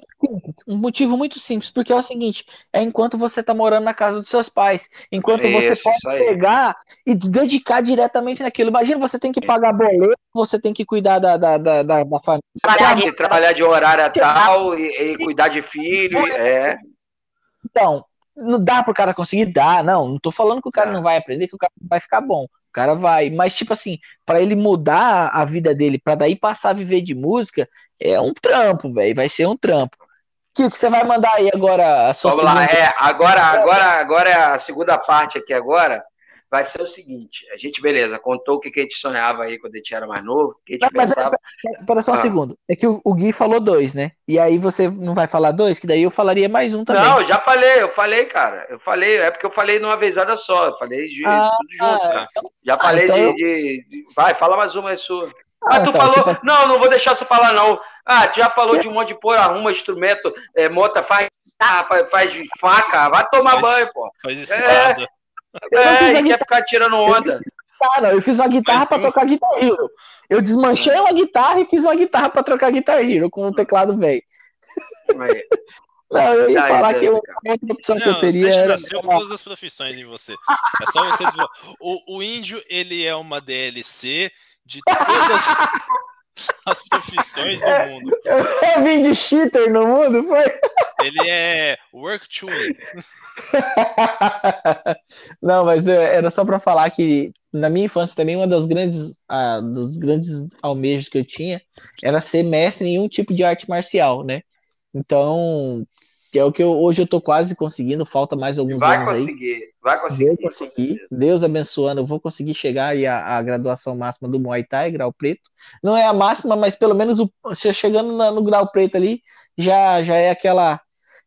Um motivo muito simples, porque é o seguinte: é enquanto você está morando na casa dos seus pais, enquanto isso, você pode pegar e dedicar diretamente naquilo. Imagina, você tem que pagar boleto, você tem que cuidar da, da, da, da, da família. Trabalhar de, trabalhar de horário tal e, e cuidar de filho. É. Então, não dá para o cara conseguir dar, não. Não estou falando que o cara não vai aprender, que o cara vai ficar bom. O cara vai, mas tipo assim, para ele mudar a vida dele, para daí passar a viver de música, é um trampo, velho, vai ser um trampo. Kiko, você vai mandar aí agora a sua Vamos lá, é, agora, agora, agora é a segunda parte aqui agora vai ser o seguinte: a gente, beleza, contou o que, que a gente sonhava aí quando a gente era mais novo. Que a gente não, pensava... Pera só um ah. segundo. É que o, o, Gui falou dois, né? E aí você não vai falar dois, que daí eu falaria mais um também. Não, já falei, eu falei, cara. Eu falei, é porque eu falei numa vezada só. Eu falei de ah, tudo junto, ah, então... Já ah, falei então de, eu... de, de, Vai, fala mais uma, é sua. Ah, tu então, falou. Tipo... Não, não vou deixar você falar, não. Ah, tu já falou de um monte de porra, arruma instrumento, é, mota, faz, faz faca, vai tomar faz, banho, pô. Faz é, eu é, e quer ficar tirando onda. Cara, eu fiz uma guitarra para tocar Guitar Hero. Eu desmanchei uma guitarra e fiz uma guitarra para trocar Guitar Hero com o teclado velho. *laughs* Não, eu ia falar que a outra opção não, que eu teria você era. nasceu com todas as profissões em você. É só você. *laughs* o, o índio, ele é uma DLC de todas *laughs* *laughs* as profissões do mundo. *laughs* Eu vim de cheater no mundo, foi? Ele é work to. *laughs* Não, mas era só para falar que na minha infância também uma das grandes, ah, dos grandes almejos que eu tinha era ser mestre em um tipo de arte marcial, né? Então, que é o que eu, hoje eu tô quase conseguindo, falta mais alguns vai anos conseguir, aí. Vai conseguir, vai conseguir. Deus abençoando, eu vou conseguir chegar aí à, à, graduação máxima do Muay Thai, grau preto. Não é a máxima, mas pelo menos o, chegando na, no grau preto ali, já, já é aquela,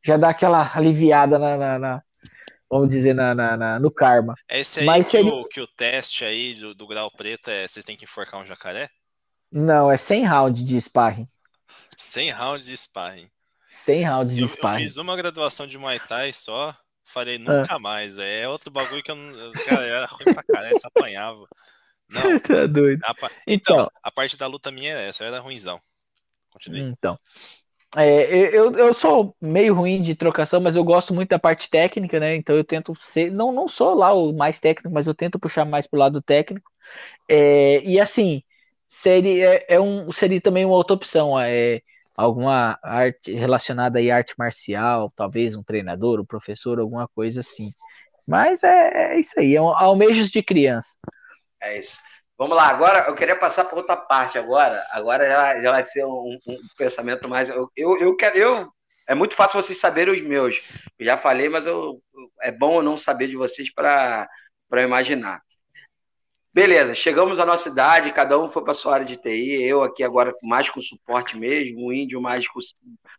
já dá aquela aliviada na, na, na vamos dizer, na, na, no karma. É esse aí mas que, seria... o, que o teste aí do, do grau preto é, vocês têm que enforcar um jacaré? Não, é 100 rounds de sparring. 100 rounds de sparring. 100 rounds de eu, sparring. Eu fiz uma graduação de Muay Thai só, falei nunca ah. mais. É outro bagulho que eu não. Cara, era ruim pra caralho, se apanhava. Não. *laughs* tá doido. A, então, então, a parte da luta minha é essa, era ruimzão. Continue. Então. É, eu, eu sou meio ruim de trocação, mas eu gosto muito da parte técnica, né? Então eu tento ser. Não, não sou lá o mais técnico, mas eu tento puxar mais pro lado técnico. É, e assim, seria, é, é um, seria também uma outra opção. É, alguma arte relacionada à arte marcial, talvez um treinador, um professor, alguma coisa assim. Mas é, é isso aí, é um almejos de criança. É isso. Vamos lá, agora eu queria passar para outra parte agora. Agora já, já vai ser um, um pensamento mais. Eu, eu, eu, quero. Eu, é muito fácil vocês saberem os meus. Eu já falei, mas eu, é bom eu não saber de vocês para imaginar. Beleza, chegamos à nossa idade, cada um foi para sua área de TI, eu aqui agora mais com suporte mesmo, o índio mais com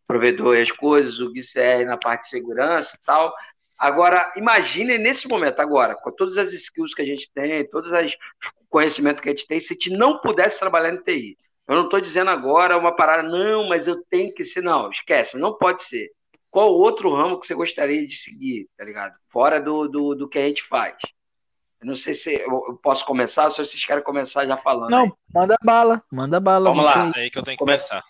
provedor e as coisas, o GCR na parte de segurança e tal. Agora, imagine nesse momento, agora, com todas as skills que a gente tem, todos os conhecimentos que a gente tem, se a gente não pudesse trabalhar em TI. Eu não estou dizendo agora uma parada, não, mas eu tenho que ser. Não, esquece, não pode ser. Qual outro ramo que você gostaria de seguir, tá ligado? Fora do, do, do que a gente faz. Não sei se eu posso começar, se vocês querem começar já falando. Não, aí. manda bala, manda bala. Vamos lá. É aí que eu tenho que começar.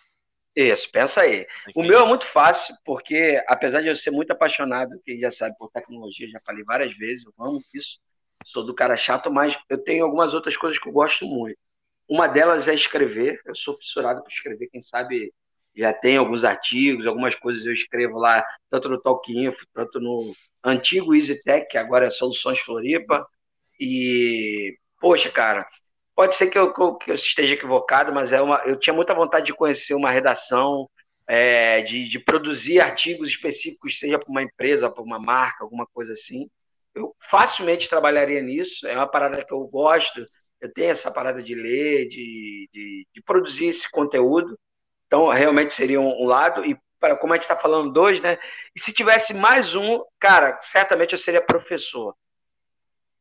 Isso, pensa aí. O meu é muito fácil, porque apesar de eu ser muito apaixonado, quem já sabe, por tecnologia, já falei várias vezes, eu amo isso, sou do cara chato, mas eu tenho algumas outras coisas que eu gosto muito. Uma delas é escrever, eu sou fissurado por escrever, quem sabe já tem alguns artigos, algumas coisas eu escrevo lá, tanto no Talk Info, tanto no antigo EasyTech, que agora é Soluções Floripa, e, poxa, cara, pode ser que eu, que eu esteja equivocado, mas é uma, eu tinha muita vontade de conhecer uma redação, é, de, de, produzir artigos específicos, seja para uma empresa, para uma marca, alguma coisa assim. Eu facilmente trabalharia nisso, é uma parada que eu gosto, eu tenho essa parada de ler, de, de, de produzir esse conteúdo, então realmente seria um, um lado, e para como a gente está falando dois, né? E se tivesse mais um, cara, certamente eu seria professor.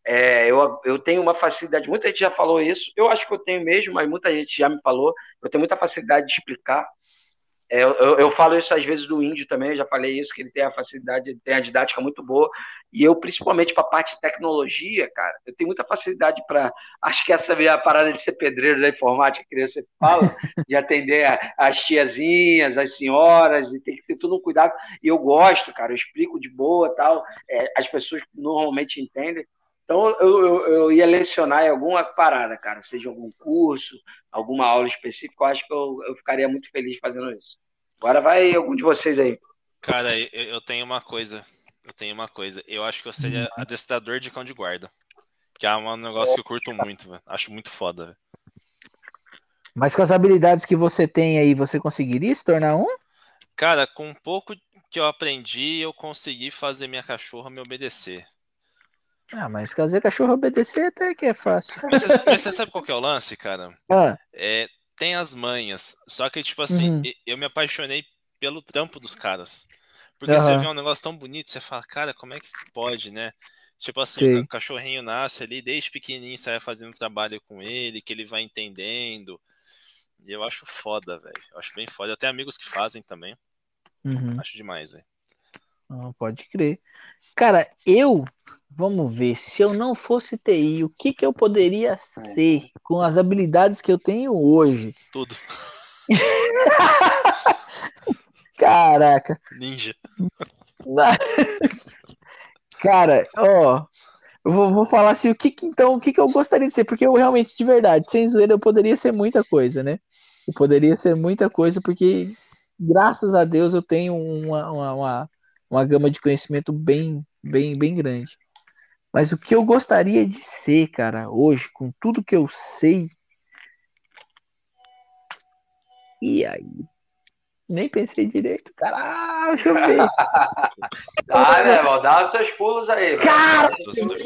É, eu, eu tenho uma facilidade, muita gente já falou isso, eu acho que eu tenho mesmo, mas muita gente já me falou, eu tenho muita facilidade de explicar. É, eu, eu, falo isso às vezes do índio também, já falei isso, que ele tem a facilidade, ele tem a didática muito boa, e eu, principalmente para a parte de tecnologia, cara, eu tenho muita facilidade para. Acho que essa é a parada de ser pedreiro da informática, que você fala, *laughs* de atender as tiazinhas, as senhoras, e tem que ter todo um cuidado. E eu gosto, cara, eu explico de boa tal, é, as pessoas normalmente entendem. Então, eu, eu, eu, ia lecionar em alguma parada, cara, seja algum curso, alguma aula específica, eu acho que eu, eu ficaria muito feliz fazendo isso. Agora vai algum de vocês aí. Cara, eu, eu tenho uma coisa. Eu tenho uma coisa. Eu acho que eu seria adestrador de cão de guarda. Que é um negócio que eu curto muito, velho. Acho muito foda, velho. Mas com as habilidades que você tem aí, você conseguiria se tornar um? Cara, com um pouco que eu aprendi, eu consegui fazer minha cachorra me obedecer. Ah, mas fazer cachorro obedecer até que é fácil. Mas você, mas você sabe qual que é o lance, cara? Ah, É, tem as manhas. Só que, tipo assim, Uhum. eu me apaixonei pelo trampo dos caras. Porque você Aham. vê um negócio tão bonito, você fala, cara, como é que pode, né? Tipo assim, Sei. o ca- cachorrinho nasce ali, desde pequenininho você vai fazendo trabalho com ele, que ele vai entendendo. E eu acho foda, velho. Eu acho bem foda. Eu tenho amigos que fazem também. uhum. Acho demais, velho. Não, pode crer. Cara, eu, vamos ver, se eu não fosse TI, o que que eu poderia ser com as habilidades que eu tenho hoje? Tudo. *laughs* Caraca. Ninja. *laughs* Cara, ó, eu vou, vou falar assim, o que que, então, o que que eu gostaria de ser? Porque eu realmente, de verdade, sem zoeira, eu poderia ser muita coisa, né? Eu poderia ser muita coisa, porque graças a Deus eu tenho uma, uma, uma, uma gama de conhecimento bem, bem, bem grande. Mas o que eu gostaria de ser, cara, hoje, com tudo que eu sei. E aí? Nem pensei direito, cara. Ah, deixa eu ver. Dá, *laughs* né, irmão? Dá os seus pulos aí. Cara,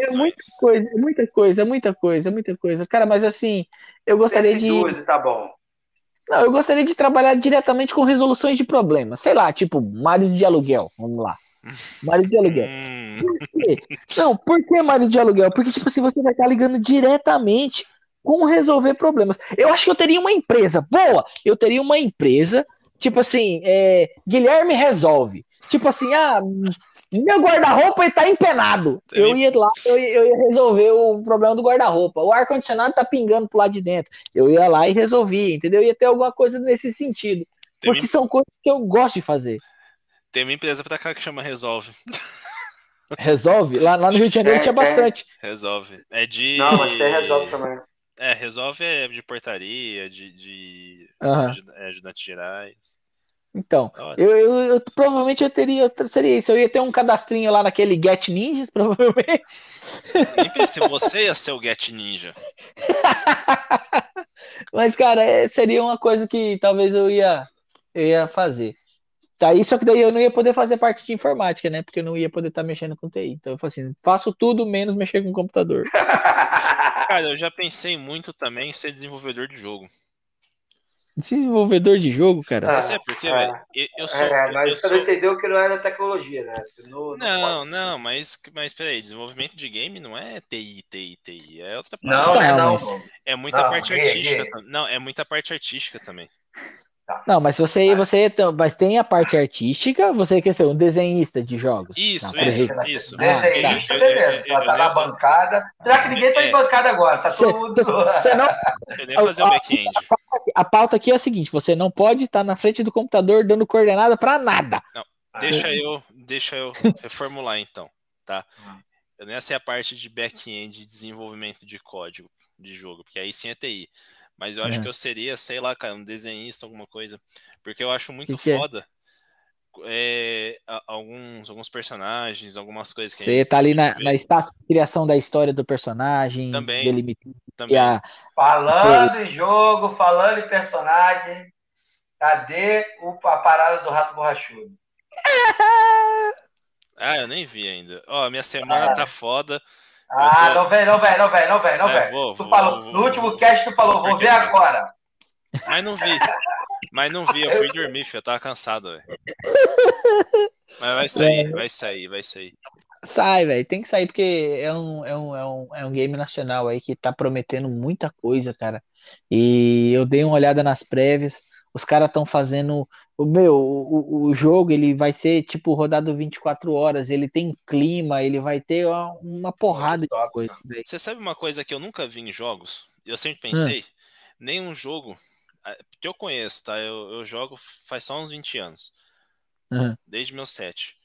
É muita coisa, é muita coisa, é muita coisa, é muita coisa. Cara, mas assim, eu gostaria de. 112, tá bom. Não, eu gostaria de trabalhar diretamente com resoluções de problemas. Sei lá, tipo, marido de aluguel. Vamos lá. Marido de aluguel. Hum, Por quê? Não, por que marido de aluguel? Porque, tipo assim, você vai estar ligando diretamente com resolver problemas. Eu acho que eu teria uma empresa. Boa! Eu teria uma empresa, tipo assim, é, Guilherme resolve. Tipo assim, ah, meu guarda-roupa ele tá empenado. Eu ia lá, eu ia, eu ia resolver o problema do guarda-roupa. O ar-condicionado tá pingando pro lado de dentro. Eu ia lá e resolvia, entendeu? Ia ter alguma coisa nesse sentido. tem, Porque são coisas que eu gosto de fazer. tem uma empresa pra cá que chama Resolve. *laughs* Resolve? Lá, lá no Rio de Janeiro É, tinha tem. bastante. Resolve. É de. Não, mas tem resolve também. É, resolve é de portaria, de, de Aham. aju- é, ajudantes gerais. Então, eu, eu, eu- provavelmente eu teria, seria isso. Eu ia ter um cadastrinho lá naquele Get Ninjas, *laughs* provavelmente. Pensei, você ia ser o Get Ninja. *laughs* Mas, cara, é, seria uma coisa que talvez eu ia, eu ia fazer. Aí, só que daí eu não ia poder fazer parte de informática, né? Porque eu não ia poder estar mexendo com TI. Então eu falei assim, faço tudo menos mexer com computador. Cara, eu já pensei muito também em ser desenvolvedor de jogo. Desenvolvedor de jogo, cara. Ah, Você sabe por quê, é. velho? Eu, sou. É, mas eu você sou... não entendeu que não era tecnologia, né? No, no- Não, não, mas, mas peraí, desenvolvimento de game não é TI, TI, TI. É outra Não, parada. né, Não, não. mas- pô. É muita Não, parte é, artística. é. Não, é muita parte artística também. Não, mas você, você, mas tem a parte artística, você quer ser um desenhista de jogos. Isso, Não, por isso, exemplo. isso. Ah, Desenhista, Eu- eu- beleza. Já tá eu- na eu- bancada. Será que ninguém tá em É. bancada agora? Tá Cê- todo mundo. Você não Eu nem fazer o back-end. A pauta aqui é a seguinte: você não pode estar na frente do computador dando coordenada pra nada. Deixa eu, deixa eu reformular então, tá? Eu nem ia ser a parte de back-end de desenvolvimento de código de jogo, porque aí sim é TI. Mas eu acho É. que eu seria, sei lá, cara, um desenhista, alguma coisa. Porque eu acho muito Que que é? foda é, a- alguns, alguns personagens, algumas coisas que a Você tá ali na, vê na estágio de criação da história do personagem, Também. delimitando também. a. Falando em jogo, falando em personagem, cadê o, a parada do rato borrachudo? Ah, eu nem vi ainda. Ó, minha semana Ah. tá foda. Ah, não vem, não vem, não vem, não vem, não É, vem. vou, tu vou, falou, vou, no vou, último vou. cast tu falou, Vou ver agora. Mas não vi. Mas não vi, eu fui dormir, filho. Eu tava cansado, velho. Mas vai sair, vai sair, vai sair. Sai, velho, tem que sair porque é um, é, um, é, um, é um game nacional aí que tá prometendo muita coisa, cara. E eu dei uma olhada nas prévias, os caras estão fazendo. O meu, o, o- jogo ele vai ser tipo rodado 24 horas, ele tem clima, ele vai ter uma, uma porrada de coisa. Você sabe uma coisa que eu nunca vi em jogos? Eu sempre Hum. pensei, nenhum jogo ah, que eu conheço, tá? Eu, eu jogo faz só uns 20 anos, Uhum. desde meus 7.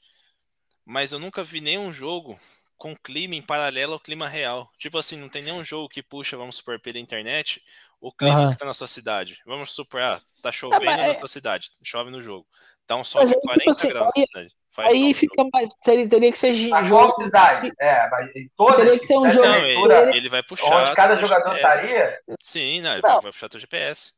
Mas eu nunca vi nenhum jogo com clima em paralelo ao clima real. Tipo assim, não tem nenhum jogo que puxa, vamos supor, pela internet, o clima Aham. que tá na sua cidade. Vamos supor, ah, tá chovendo mas na é- sua cidade, chove no jogo. Tá um sol Mas de é tipo 40 assim, graus na olha- cidade. Faz Aí fica mais. Teria que ser Mas jogo. qual cidade? É, mas em todas Teria que ser um jogo- Não, ele, ele vai puxar. onde cada do jogador GPS. estaria. Sim, não, ele Não. vai puxar teu GPS.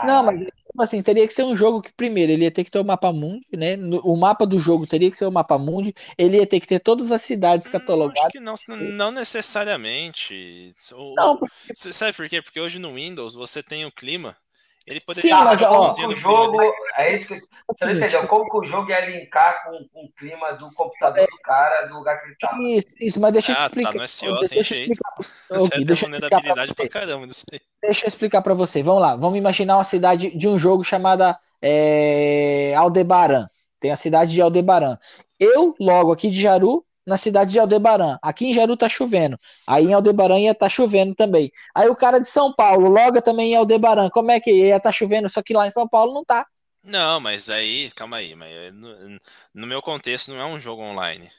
Não, mas tipo assim, teria que ser um jogo que, primeiro, ele ia ter que ter o mapa mundi, né? O mapa do jogo teria que ser o mapa mundi, ele ia ter que ter todas as cidades Hum, catalogadas. acho que não, não necessariamente. Não, porque sabe por quê? Porque hoje no Windows você tem o clima. Ele Sim, poderia Tá, mas, mas ó, o jogo. dele. É isso que. Você não entendeu? Como que o jogo ia linkar com, com o clima do computador do cara do lugar que ele tá? Isso, isso, mas deixa eu te Ah, tá, explicar. no SEO deixa tem jeito. explicar. Você Ok, vai ter deixa eu explicar pra vulnerabilidade pra você. caramba nisso aí. Deixa eu explicar pra você. Vamos lá, vamos imaginar uma cidade de um jogo chamada é, Aldebaran. Tem a cidade de Aldebaran. Eu logo aqui de Jaru na cidade de Aldebaran. Aqui em Jaru tá chovendo. Aí em Aldebaran ia tá chovendo também. Aí o cara de São Paulo loga também em Aldebaran. Como é que ia tá chovendo? Só que lá em São Paulo não tá. Não, mas aí, calma aí, mas no, no meu contexto não é um jogo online.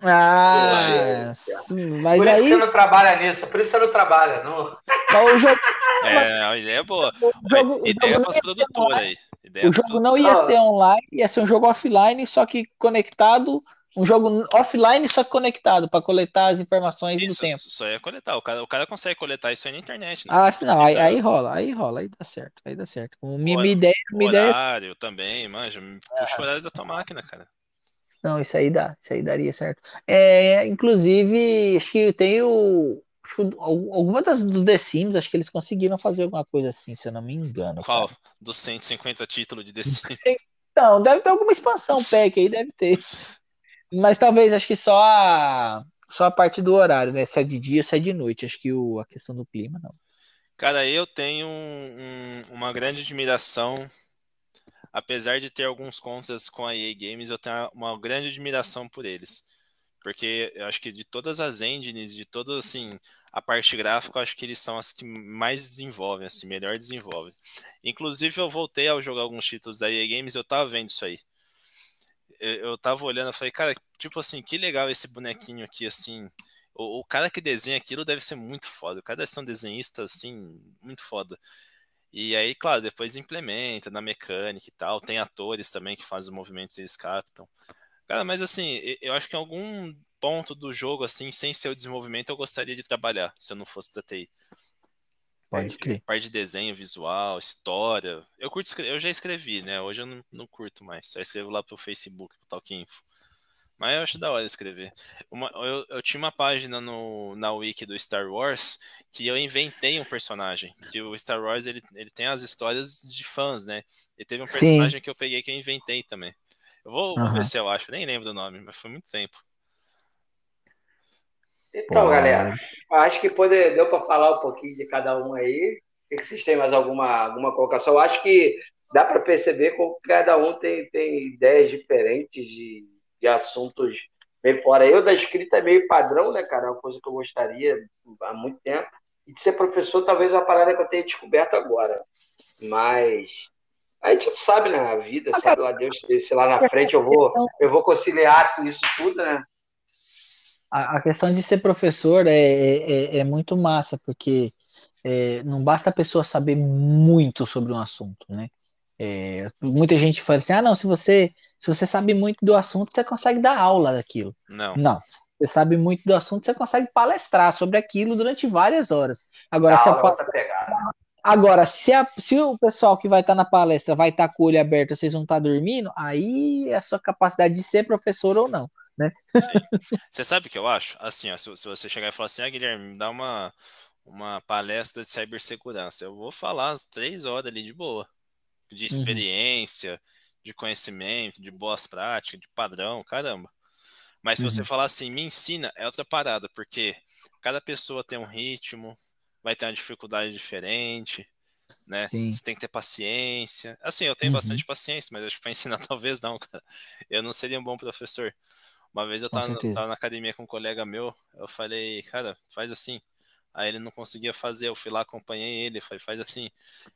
Ah, mas Por isso que aí você não trabalha nisso, por isso você não trabalha. Não... o jogo, É, a ideia é boa. o jogo, o Ideia jogo as produtoras aí. Ideia O jogo não ia ter online, ia ser um jogo offline, só que conectado, um jogo offline, só conectado, para coletar as informações do Isso, tempo. só ia coletar. O cara, o cara consegue coletar isso aí na internet, né? Ah, sim, não, aí, aí rola, aí rola, aí dá certo, aí dá certo. Minha, minha ideia, minha ideia, horário também, manja. Puxa o horário da tua máquina, cara. não, isso aí dá, isso aí daria certo. É, inclusive, acho que tem o, alguma das dos The Sims, acho que eles conseguiram fazer alguma coisa assim, se eu não me engano. Qual? cara. Dos 150 títulos de The Sims? *laughs* Não, deve ter alguma expansão pack aí, deve ter. Mas talvez, acho que só a, só a parte do horário, né? Se é de dia, se é de noite. Acho que o, a questão do clima, não. Cara, eu tenho um- um- uma grande admiração. Apesar de ter alguns contras com a EA Games, eu tenho uma grande admiração por eles. Porque eu acho que de todas as engines, de toda assim, a parte gráfica, eu acho que eles são as que mais desenvolvem, assim, melhor desenvolvem. Inclusive, eu voltei a jogar alguns títulos da EA Games, eu tava vendo isso aí. Eu, tava olhando, eu falei, cara, tipo assim, que legal esse bonequinho aqui, assim. O, o cara que desenha aquilo deve ser muito foda. O cara deve ser um desenhista, assim, muito foda. E aí, claro, depois implementa na mecânica e tal. Tem atores também que fazem os movimentos e eles captam. Cara, mas assim, eu acho que em algum ponto do jogo, assim, sem ser o desenvolvimento, eu gostaria de trabalhar, se eu não fosse da TI. Pode crer. Parte de desenho visual, história. Eu curto eu já escrevi, né? Hoje eu não, não curto mais. Só escrevo lá pro Facebook, pro Talk Info. Mas eu acho da hora escrever. Uma- eu, eu tinha uma página no, na wiki do Star Wars que eu inventei um personagem. Que o Star Wars ele, ele tem as histórias de fãs, né? E teve um Sim. personagem que eu peguei que eu inventei também. Eu vou, vou Aham. ver se eu acho, nem lembro do nome, mas foi muito tempo. Então, Pô, galera, acho que pode, deu para falar um pouquinho de cada um aí. O que vocês têm mais alguma, alguma colocação? Eu acho que dá para perceber como cada um tem, tem ideias diferentes de, de assuntos meio fora. Eu da escrita é meio padrão, né, cara? É uma coisa que eu gostaria há muito tempo. E de ser professor, talvez é uma parada que eu tenha descoberto agora. Mas a gente não sabe, né? A vida, sabe lá Deus, se lá na frente eu vou, eu vou conciliar tudo isso tudo, né? A, a questão de ser professor é, é, é muito massa, porque é, não basta a pessoa saber muito sobre um assunto, né? É, muita gente fala assim, ah, não, se você, se você sabe muito do assunto, você consegue dar aula daquilo. Não. Não. Você sabe muito do assunto, você consegue palestrar sobre aquilo durante várias horas. Agora, A se, a é agora, se, a- se o pessoal que vai estar na palestra vai estar com o olho aberto, vocês vão estar dormindo, aí é a sua capacidade de ser professor ou não. Você sabe o que eu acho? Assim, ó, se, se você chegar e falar assim, ah, Guilherme, me dá uma, uma palestra de cibersegurança, eu vou falar as três horas ali de boa. De Uhum. experiência, de conhecimento, de boas práticas, de padrão, caramba. Mas se você Uhum. falar assim, me ensina, é outra parada, porque cada pessoa tem um ritmo, vai ter uma dificuldade diferente, né? Sim. Você tem que ter paciência. Assim, eu tenho Uhum. bastante paciência, mas acho que para *laughs* ensinar talvez não, cara. Eu não seria um bom professor. Uma vez eu tava, tava na academia com um colega meu, eu falei, cara, faz assim. Aí ele não conseguia fazer, eu fui lá, acompanhei ele, falei, faz assim.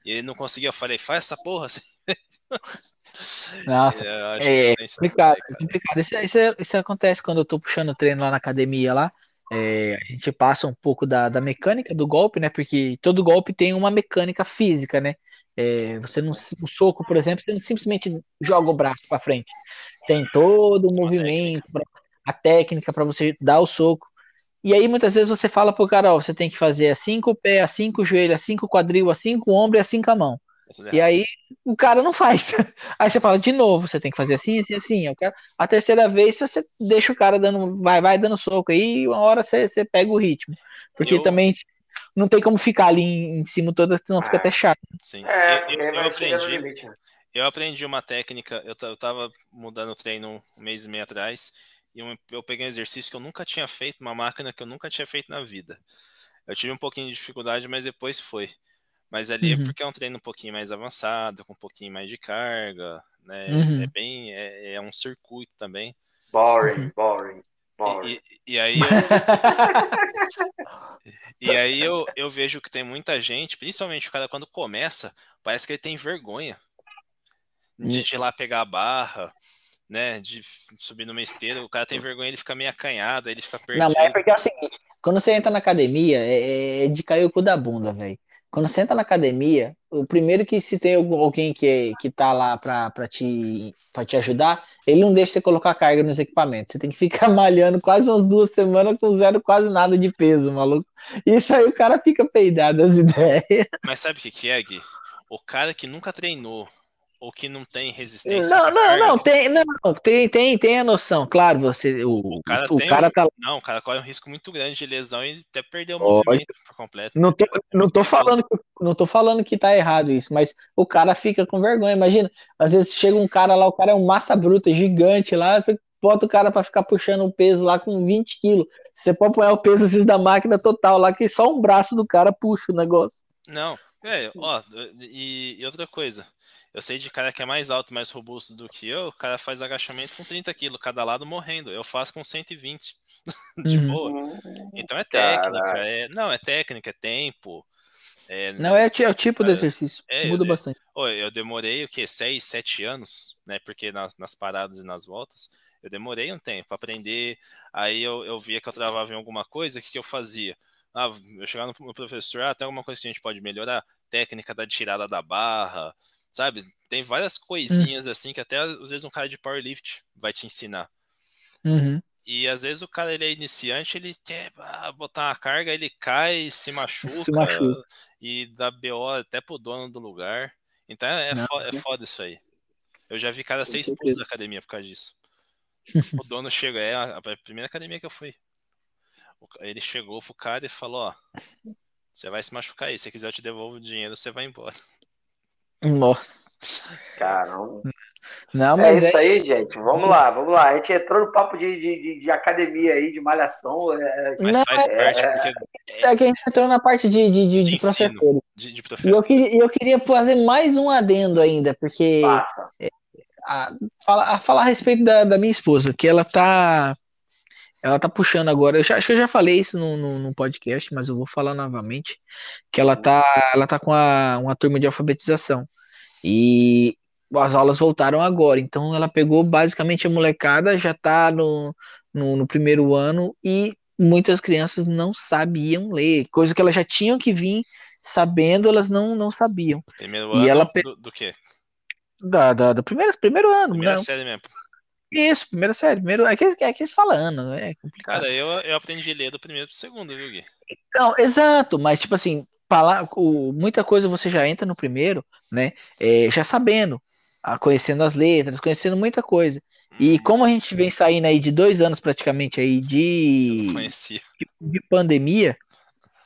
E ele não conseguia, eu falei, faz essa porra assim. *laughs* Nossa, é isso complicado, é complicado. Isso, isso, isso acontece quando eu tô puxando treino lá na academia lá. É, a gente passa um pouco da, da mecânica do golpe, né? Porque todo golpe tem uma mecânica física, né? É, você não, o soco, por exemplo, você não simplesmente joga o braço para frente. Tem todo o movimento, a técnica para você dar o soco. E aí muitas vezes você fala pro cara, ó, você tem que fazer assim com o pé, assim com o joelho, assim com o quadril, assim com o ombro e assim com a mão. E aí o cara não faz. *laughs* Aí você fala de novo, você tem que fazer assim, assim, assim. A terceira vez você deixa o cara dando, vai, vai dando soco aí, e uma hora você, você pega o ritmo. Porque eu... também não tem como ficar ali em, cima toda, senão fica até chato. Sim. É, eu, eu, eu aprendi. Eu aprendi uma técnica, eu, eu tava mudando o treino um mês e meio atrás, e eu, eu peguei um exercício que eu nunca tinha feito, uma máquina que eu nunca tinha feito na vida. Eu tive um pouquinho de dificuldade, mas depois foi. Mas ali é uhum. é porque é um treino um pouquinho mais avançado, com um pouquinho mais de carga, né? Uhum. É bem, é, é, um circuito também. Boring, uhum. boring. boring. E, e, e aí eu, *laughs* e aí eu, eu vejo que tem muita gente, principalmente o cara quando começa, parece que ele tem vergonha de, de ir lá pegar a barra, né? De subir numa esteira, o cara tem vergonha, ele fica meio acanhado, ele fica perdido. Não, mas é porque é o seguinte, quando você entra na academia, é, é de cair o cu da bunda, velho. Quando você entra na academia, o primeiro que se tem alguém que, que tá lá pra, pra, te, pra te ajudar, ele não deixa você colocar carga nos equipamentos. Você tem que ficar *laughs* malhando quase umas duas semanas com zero quase nada de peso, maluco. Isso aí o cara fica peidado as *laughs* ideias. Mas sabe o que, que é, Gui? O cara que nunca treinou ou que não tem resistência. Não, não, não, tem, não, tem, tem, tem a noção, claro, você, o, o cara, o cara um, tá Não, o cara corre um risco muito grande de lesão e até perder o movimento por completo. Não tô, não tô falando que, não tô falando que tá errado isso, mas o cara fica com vergonha, imagina, às vezes chega um cara lá, o cara é um massa bruta gigante lá, você bota o cara para ficar puxando o peso lá com 20 quilos, você pode pôr o peso às vezes, da máquina total lá, que só um braço do cara puxa o negócio. Não, é, ó, e, e outra coisa, eu sei de cara que é mais alto, mais robusto do que eu, o cara faz agachamento com 30 quilos, cada lado morrendo. Eu faço com 120. *laughs* de uhum. boa. Então é técnica, é, não, é técnica, é tempo. É, não, é, é o tipo de exercício. É, Muda eu, bastante. Eu demorei o quê? 6, 7 anos, né? Porque nas, nas paradas e nas voltas, eu demorei um tempo para aprender. Aí eu, eu via que eu travava em alguma coisa, o que, que eu fazia? Ah, eu chegava no professor, ah, tem alguma coisa que a gente pode melhorar? Técnica da tirada da barra, sabe? Tem várias coisinhas hum. assim que até às vezes um cara de powerlift vai te ensinar. Uhum. E às vezes o cara ele é iniciante, ele quer ah, botar uma carga, ele cai, se machuca, se machuca. e dá BO até pro dono do lugar. Então é, Não, foda, é foda isso aí. Eu já vi cara ser expulso da academia por causa disso. *laughs* o dono chega, é a, primeira academia que eu fui. Ele chegou pro cara e falou: Ó, você vai se machucar aí, se quiser eu te devolvo o dinheiro, você vai embora. Nossa. Caramba. Não, é mas é isso é... aí, gente. Vamos lá, vamos lá. A gente entrou no papo de, de, de academia aí, de malhação. É... é mas Não, faz parte, é... porque. É que a gente entrou na parte de, de, de, de, de professores. De, de professor. E eu, queria, eu queria fazer mais um adendo ainda, porque. É, a, falar, a falar a respeito da, da minha esposa, que ela tá ela tá puxando agora. Eu já, acho que eu já falei isso no, no, no, podcast, mas eu vou falar novamente. Que ela tá, ela tá com a, uma turma de alfabetização. E as aulas voltaram agora. Então ela pegou basicamente a molecada, já tá no, no, no primeiro ano e muitas crianças não sabiam ler. Coisa que elas já tinham que vir sabendo, elas não, não sabiam. Primeiro ano e ela do, do quê? Da, da, do primeiro, primeiro ano. Primeira não. série mesmo. Isso, primeira série. Primeiro, é que, é que eles falando, é complicado. Cara, eu, eu aprendi a ler do primeiro pro segundo, viu, Gui? Então, exato, mas tipo assim, falar, o, muita coisa você já entra no primeiro, né? É, já sabendo, conhecendo as letras, conhecendo muita coisa. E hum. como a gente vem saindo aí de dois anos praticamente aí de, de, de pandemia,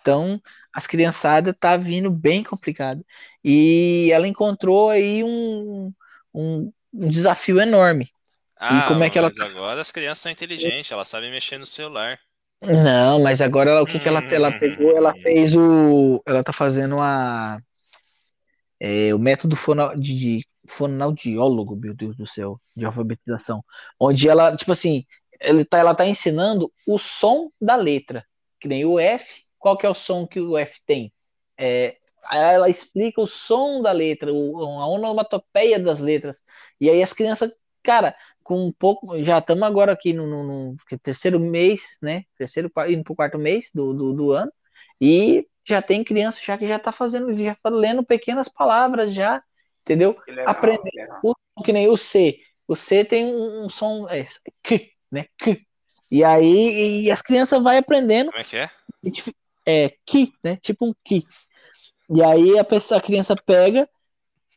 então as criançadas tá vindo bem complicado. E ela encontrou aí um, um, um desafio enorme, ah, e como é que ela. Mas agora as crianças são inteligentes, elas sabem mexer no celular. Não, mas agora ela, o que, que ela, ela pegou? Ela fez o. Ela tá fazendo a. É, o método fonal, de, de fonoaudiólogo, meu Deus do céu, de alfabetização. Onde ela, tipo assim, ela tá, ela tá ensinando o som da letra. Que nem o F, qual que é o som que o F tem? É, ela explica o som da letra, a onomatopeia das letras. E aí as crianças Cara, com um pouco, já estamos agora aqui no, no, no, terceiro mês, né? Terceiro indo para o quarto mês do, do, do, ano, e já tem criança já que já está fazendo, já tá lendo pequenas palavras já, entendeu? Aprendendo, que nem o C. O C tem um, um som é, K, né? K. E aí e as crianças vai aprendendo. Como é que é? É Ki, né? Tipo um Ki. E aí a pessoa, a criança pega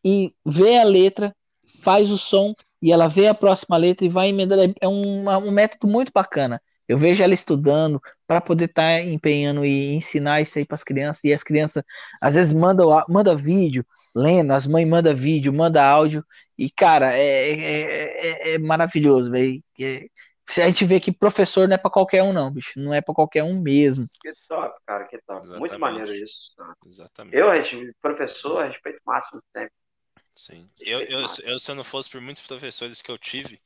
e vê a letra, faz o som e ela vê a próxima letra e vai emendando. É um, um método muito bacana. Eu vejo ela estudando para poder estar tá empenhando e ensinar isso aí para as crianças. E as crianças às vezes mandam manda vídeo, lendo, as mães mandam vídeo, manda áudio. E, cara, é, é, é, é maravilhoso, velho. É, a gente vê que professor não é para qualquer um, não, bicho. Não é para qualquer um mesmo. Que top, cara, que top. Exatamente. Muito maneiro isso. Exatamente. Eu, professor, respeito máximo sempre. Sim. Eu, eu, eu, se eu não fosse por muitos professores que eu tive,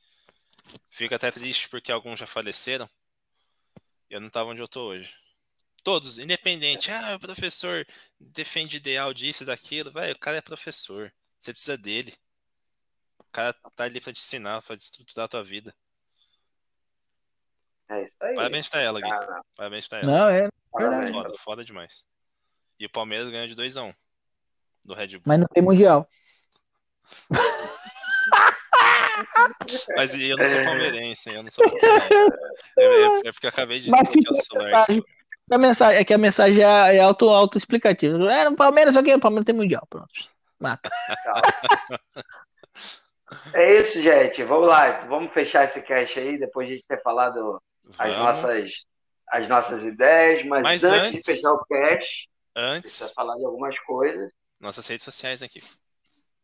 fico até triste porque alguns já faleceram. Eu não estava onde eu tô hoje. Todos, independente. Ah, o professor defende ideal disso, daquilo. Velho, o cara é professor. Você precisa dele. O cara tá ali para te ensinar, para estruturar a tua vida. É isso aí. Parabéns pra ela, Gui. Parabéns pra ela. Não, é verdade. Foda, foda demais. E o Palmeiras ganhou de 2x1 um, do Red Bull. Mas não tem Mundial. Mas eu não sou palmeirense, eu não sou palmeirense. É, é, é porque eu acabei de dizer que é o celular. A mensagem, é que a mensagem é, é auto, auto-explicativa. É, no Palmeiras aqui, o Palmeiras tem mundial. Pronto. Mata. É isso, gente. Vamos lá. Vamos fechar esse cast aí, depois de a gente ter falado as nossas, as nossas ideias. Mas, mas antes, antes, de fechar o cast, antes, falar de algumas coisas. Nossas redes sociais aqui.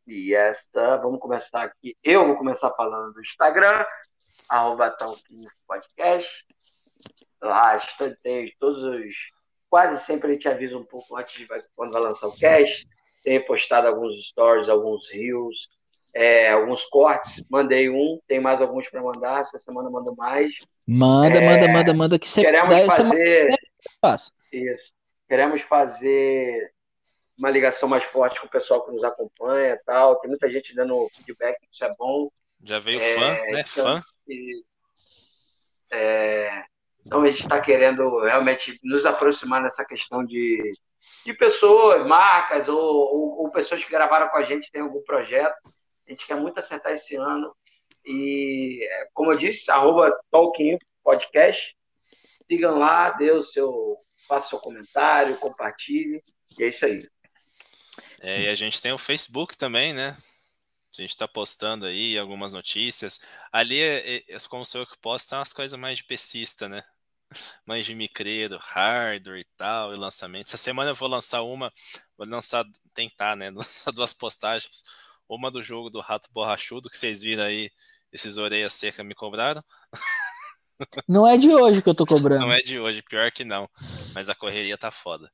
E esta, vamos começar aqui. Eu vou começar falando do Instagram, arroba Podcast. Lá tem todos os. Quase sempre a gente avisa um pouco antes de quando vai lançar o cast. Tem postado alguns stories, alguns reels, é, alguns cortes. Mandei um, tem mais alguns para mandar. Essa semana mando mais. Manda, é, manda, manda, manda que você queremos fazer. Isso. Queremos fazer uma ligação mais forte com o pessoal que nos acompanha tal. Tem muita gente dando feedback, isso é bom. Já veio é, fã, né? Então, fã. E, é, então a gente está querendo realmente nos aproximar nessa questão de, de pessoas, marcas ou, ou, ou, pessoas que gravaram com a gente, tem algum projeto. A gente quer muito acertar esse ano. E, como eu disse, arroba Talking Podcast. Sigam lá, dê o seu, faça seu comentário, compartilhe. E é isso aí. É, e a gente tem o Facebook também, né? A gente está postando aí algumas notícias. Ali, é, é, como sou eu que posto, são as coisas mais de pesista, né? Mais de micreiro, hardware e tal, e lançamento. Essa semana eu vou lançar uma, vou lançar, tentar, né? *laughs* Lançar duas postagens. Uma do jogo do Rato Borrachudo, que vocês viram aí, esses orelhas secas me cobraram. Não é de hoje que eu tô cobrando. Não é de hoje, pior que não. Mas a correria tá foda.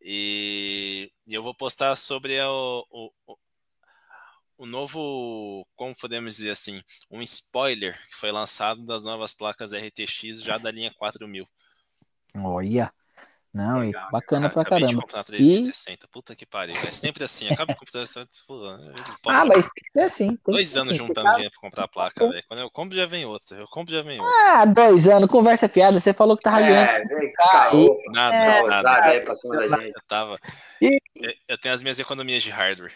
E, e eu vou postar sobre o, o, o novo, como podemos dizer assim, um spoiler que foi lançado das novas placas RTX já da linha 4000. Olha, não, Legal. bacana pra Acabei caramba. De comprar 360, e... puta que pariu. É sempre assim, acaba de comprar. ah, mas tem que ser assim. Dois anos assim, juntando dinheiro pra comprar a placa, velho. Quando eu compro, já vem outra. Eu compro, já vem outra. Ah, dois anos, conversa fiada. Você falou que tava é, ganhando. Vem, caô, nada, é, nada. nada. Aí pra cima da gente. Eu tava. E... Eu tenho as minhas economias de hardware.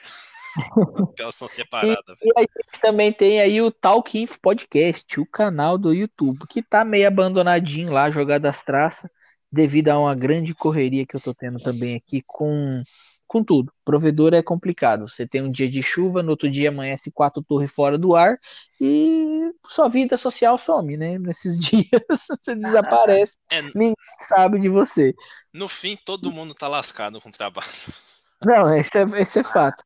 *laughs* Elas são separadas. E, e, a gente também tem aí o Talk Info Podcast, o canal do YouTube, que tá meio abandonadinho lá, jogado as traças devido a uma grande correria que eu tô tendo também aqui com com tudo. Provedor é complicado. Você tem um dia de chuva, no outro dia amanhece quatro torres fora do ar e sua vida social some, né? *laughs* Nesses dias você desaparece, *laughs* é, ninguém sabe de você. No fim, todo mundo tá lascado com o trabalho. *laughs* Não, esse é, esse é fato.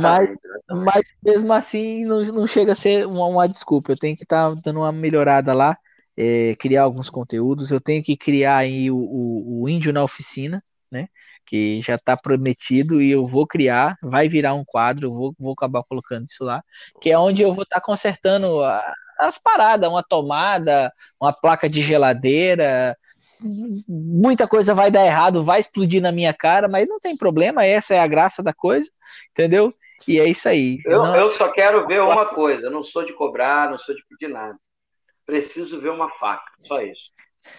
Mas, mas mesmo assim não, não chega a ser uma, uma desculpa. Eu tenho que estar tá dando uma melhorada lá é, criar alguns conteúdos. Eu tenho que criar aí o, o, o índio na oficina, né? Que já está prometido e eu vou criar, vai virar um quadro, eu vou, vou acabar colocando isso lá, que é onde eu vou estar tá consertando a, as paradas, uma tomada, uma placa de geladeira, muita coisa vai dar errado, vai explodir na minha cara, mas não tem problema, essa é a graça da coisa, entendeu? E é isso aí. Eu, não... eu só quero ver uma coisa. Eu não sou de cobrar, não sou de pedir nada. Preciso ver uma faca. Só isso.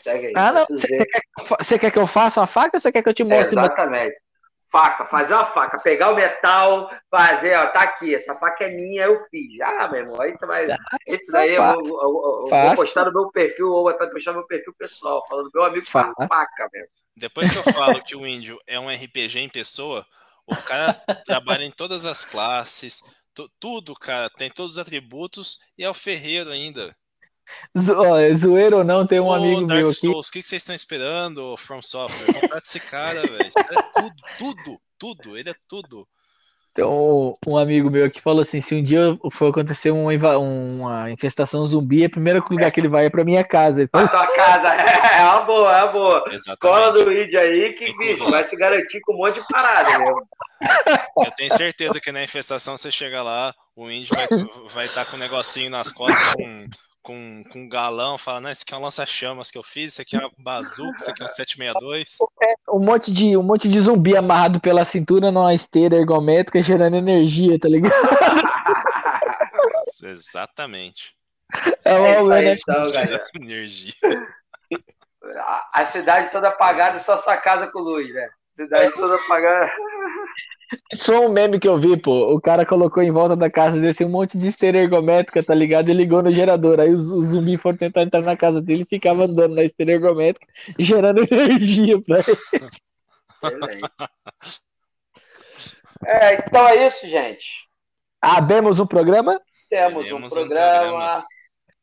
Segue aí. Ah, não. Você quer, você quer que eu faça uma faca ou você quer que eu te mostre? É, exatamente. Uma... Faca, fazer uma faca, pegar o metal, fazer, ó, tá aqui, essa faca é minha, eu fiz. Ah, meu irmão, aí você vai. Esse daí eu, vou, eu, eu vou postar no meu perfil, ou vou postar no meu perfil pessoal, falando do meu amigo faca, faca mesmo. Depois que eu falo que o índio é um RPG em pessoa, o cara trabalha em todas as classes, tudo, cara, tem todos os atributos e é o ferreiro ainda. Zo zoeiro ou não, tem um Ô, amigo Dark meu Souls, aqui. O que vocês estão esperando, From Software? Contrata esse cara, velho. Esse cara é tudo, tudo, tudo. Ele é tudo. Então, um amigo meu aqui falou assim: se um dia for acontecer uma, uma infestação zumbi, a primeira lugar que ele vai é pra minha casa. Ele. A sua casa, é, *laughs* é uma boa, é uma boa. Exatamente. Cola do vídeo aí que, bicho, vai se garantir com um monte de parada mesmo. *laughs* Eu tenho certeza que na infestação você chega lá, o índio vai estar vai tá com um negocinho nas costas, com com, com um galão, fala, não, esse aqui é um lança-chamas que eu fiz, esse aqui é uma bazuca, esse aqui é um 762. *laughs* É, um monte de, um monte de zumbi amarrado pela cintura numa esteira ergométrica gerando energia, tá ligado? *laughs* Exatamente. É, é uma é então, *laughs* energia. A, a cidade toda apagada só sua casa com luz, né? A cidade toda apagada. Só um meme que eu vi, pô. O cara colocou em volta da casa dele assim, um monte de esteira ergométrica, tá ligado? E ligou no gerador. Aí os, os zumbis foram tentar entrar na casa dele e ficava andando na esteira ergométrica, *laughs* gerando energia pra ele. É, então é isso, gente. Abemos um programa? Temos, um, programa, um programa,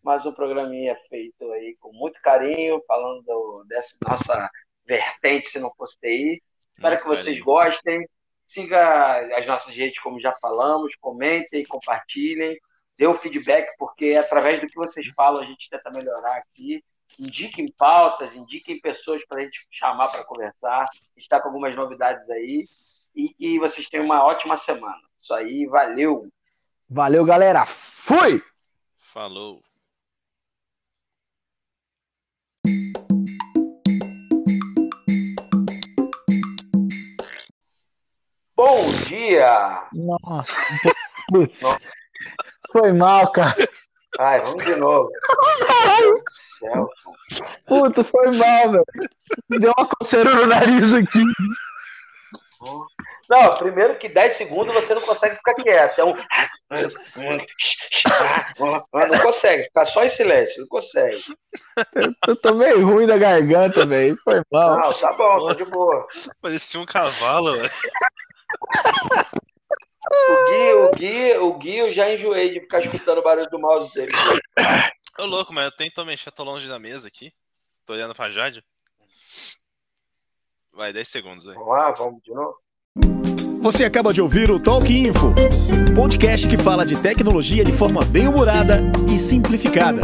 mais um programinha feito aí com muito carinho, falando dessa nossa vertente, se não fosse TI. Espero muito que vocês carinho. gostem. Siga as nossas redes, como já falamos, comentem, compartilhem, dê um feedback, porque através do que vocês falam a gente tenta melhorar aqui. Indiquem pautas, indiquem pessoas para a gente chamar para conversar. A gente está com algumas novidades aí. E que vocês tenham uma ótima semana. Isso aí, valeu! Valeu, galera! Fui! Falou! Bom dia! Nossa, putz. Foi mal, cara. Ai, vamos de novo. Puta, foi mal, velho. Deu uma coceira no nariz aqui. Não, primeiro que 10 segundos você não consegue ficar quieto. É um... Não consegue, ficar só em silêncio, não consegue. Eu tô meio ruim da garganta, velho. Foi mal. Não, tá bom, tá de boa. Parecia um cavalo, velho. O Gui, o Gui, o Gui, eu já enjoei de ficar escutando o barulho do mouse dele. Ô louco, mas eu tento mexer, tô longe da mesa aqui. Tô olhando pra Jade. Vai, 10 segundos, velho. Vamos lá, vamos de novo. Você acaba de ouvir o Talk Info, podcast que fala de tecnologia de forma bem humorada e simplificada.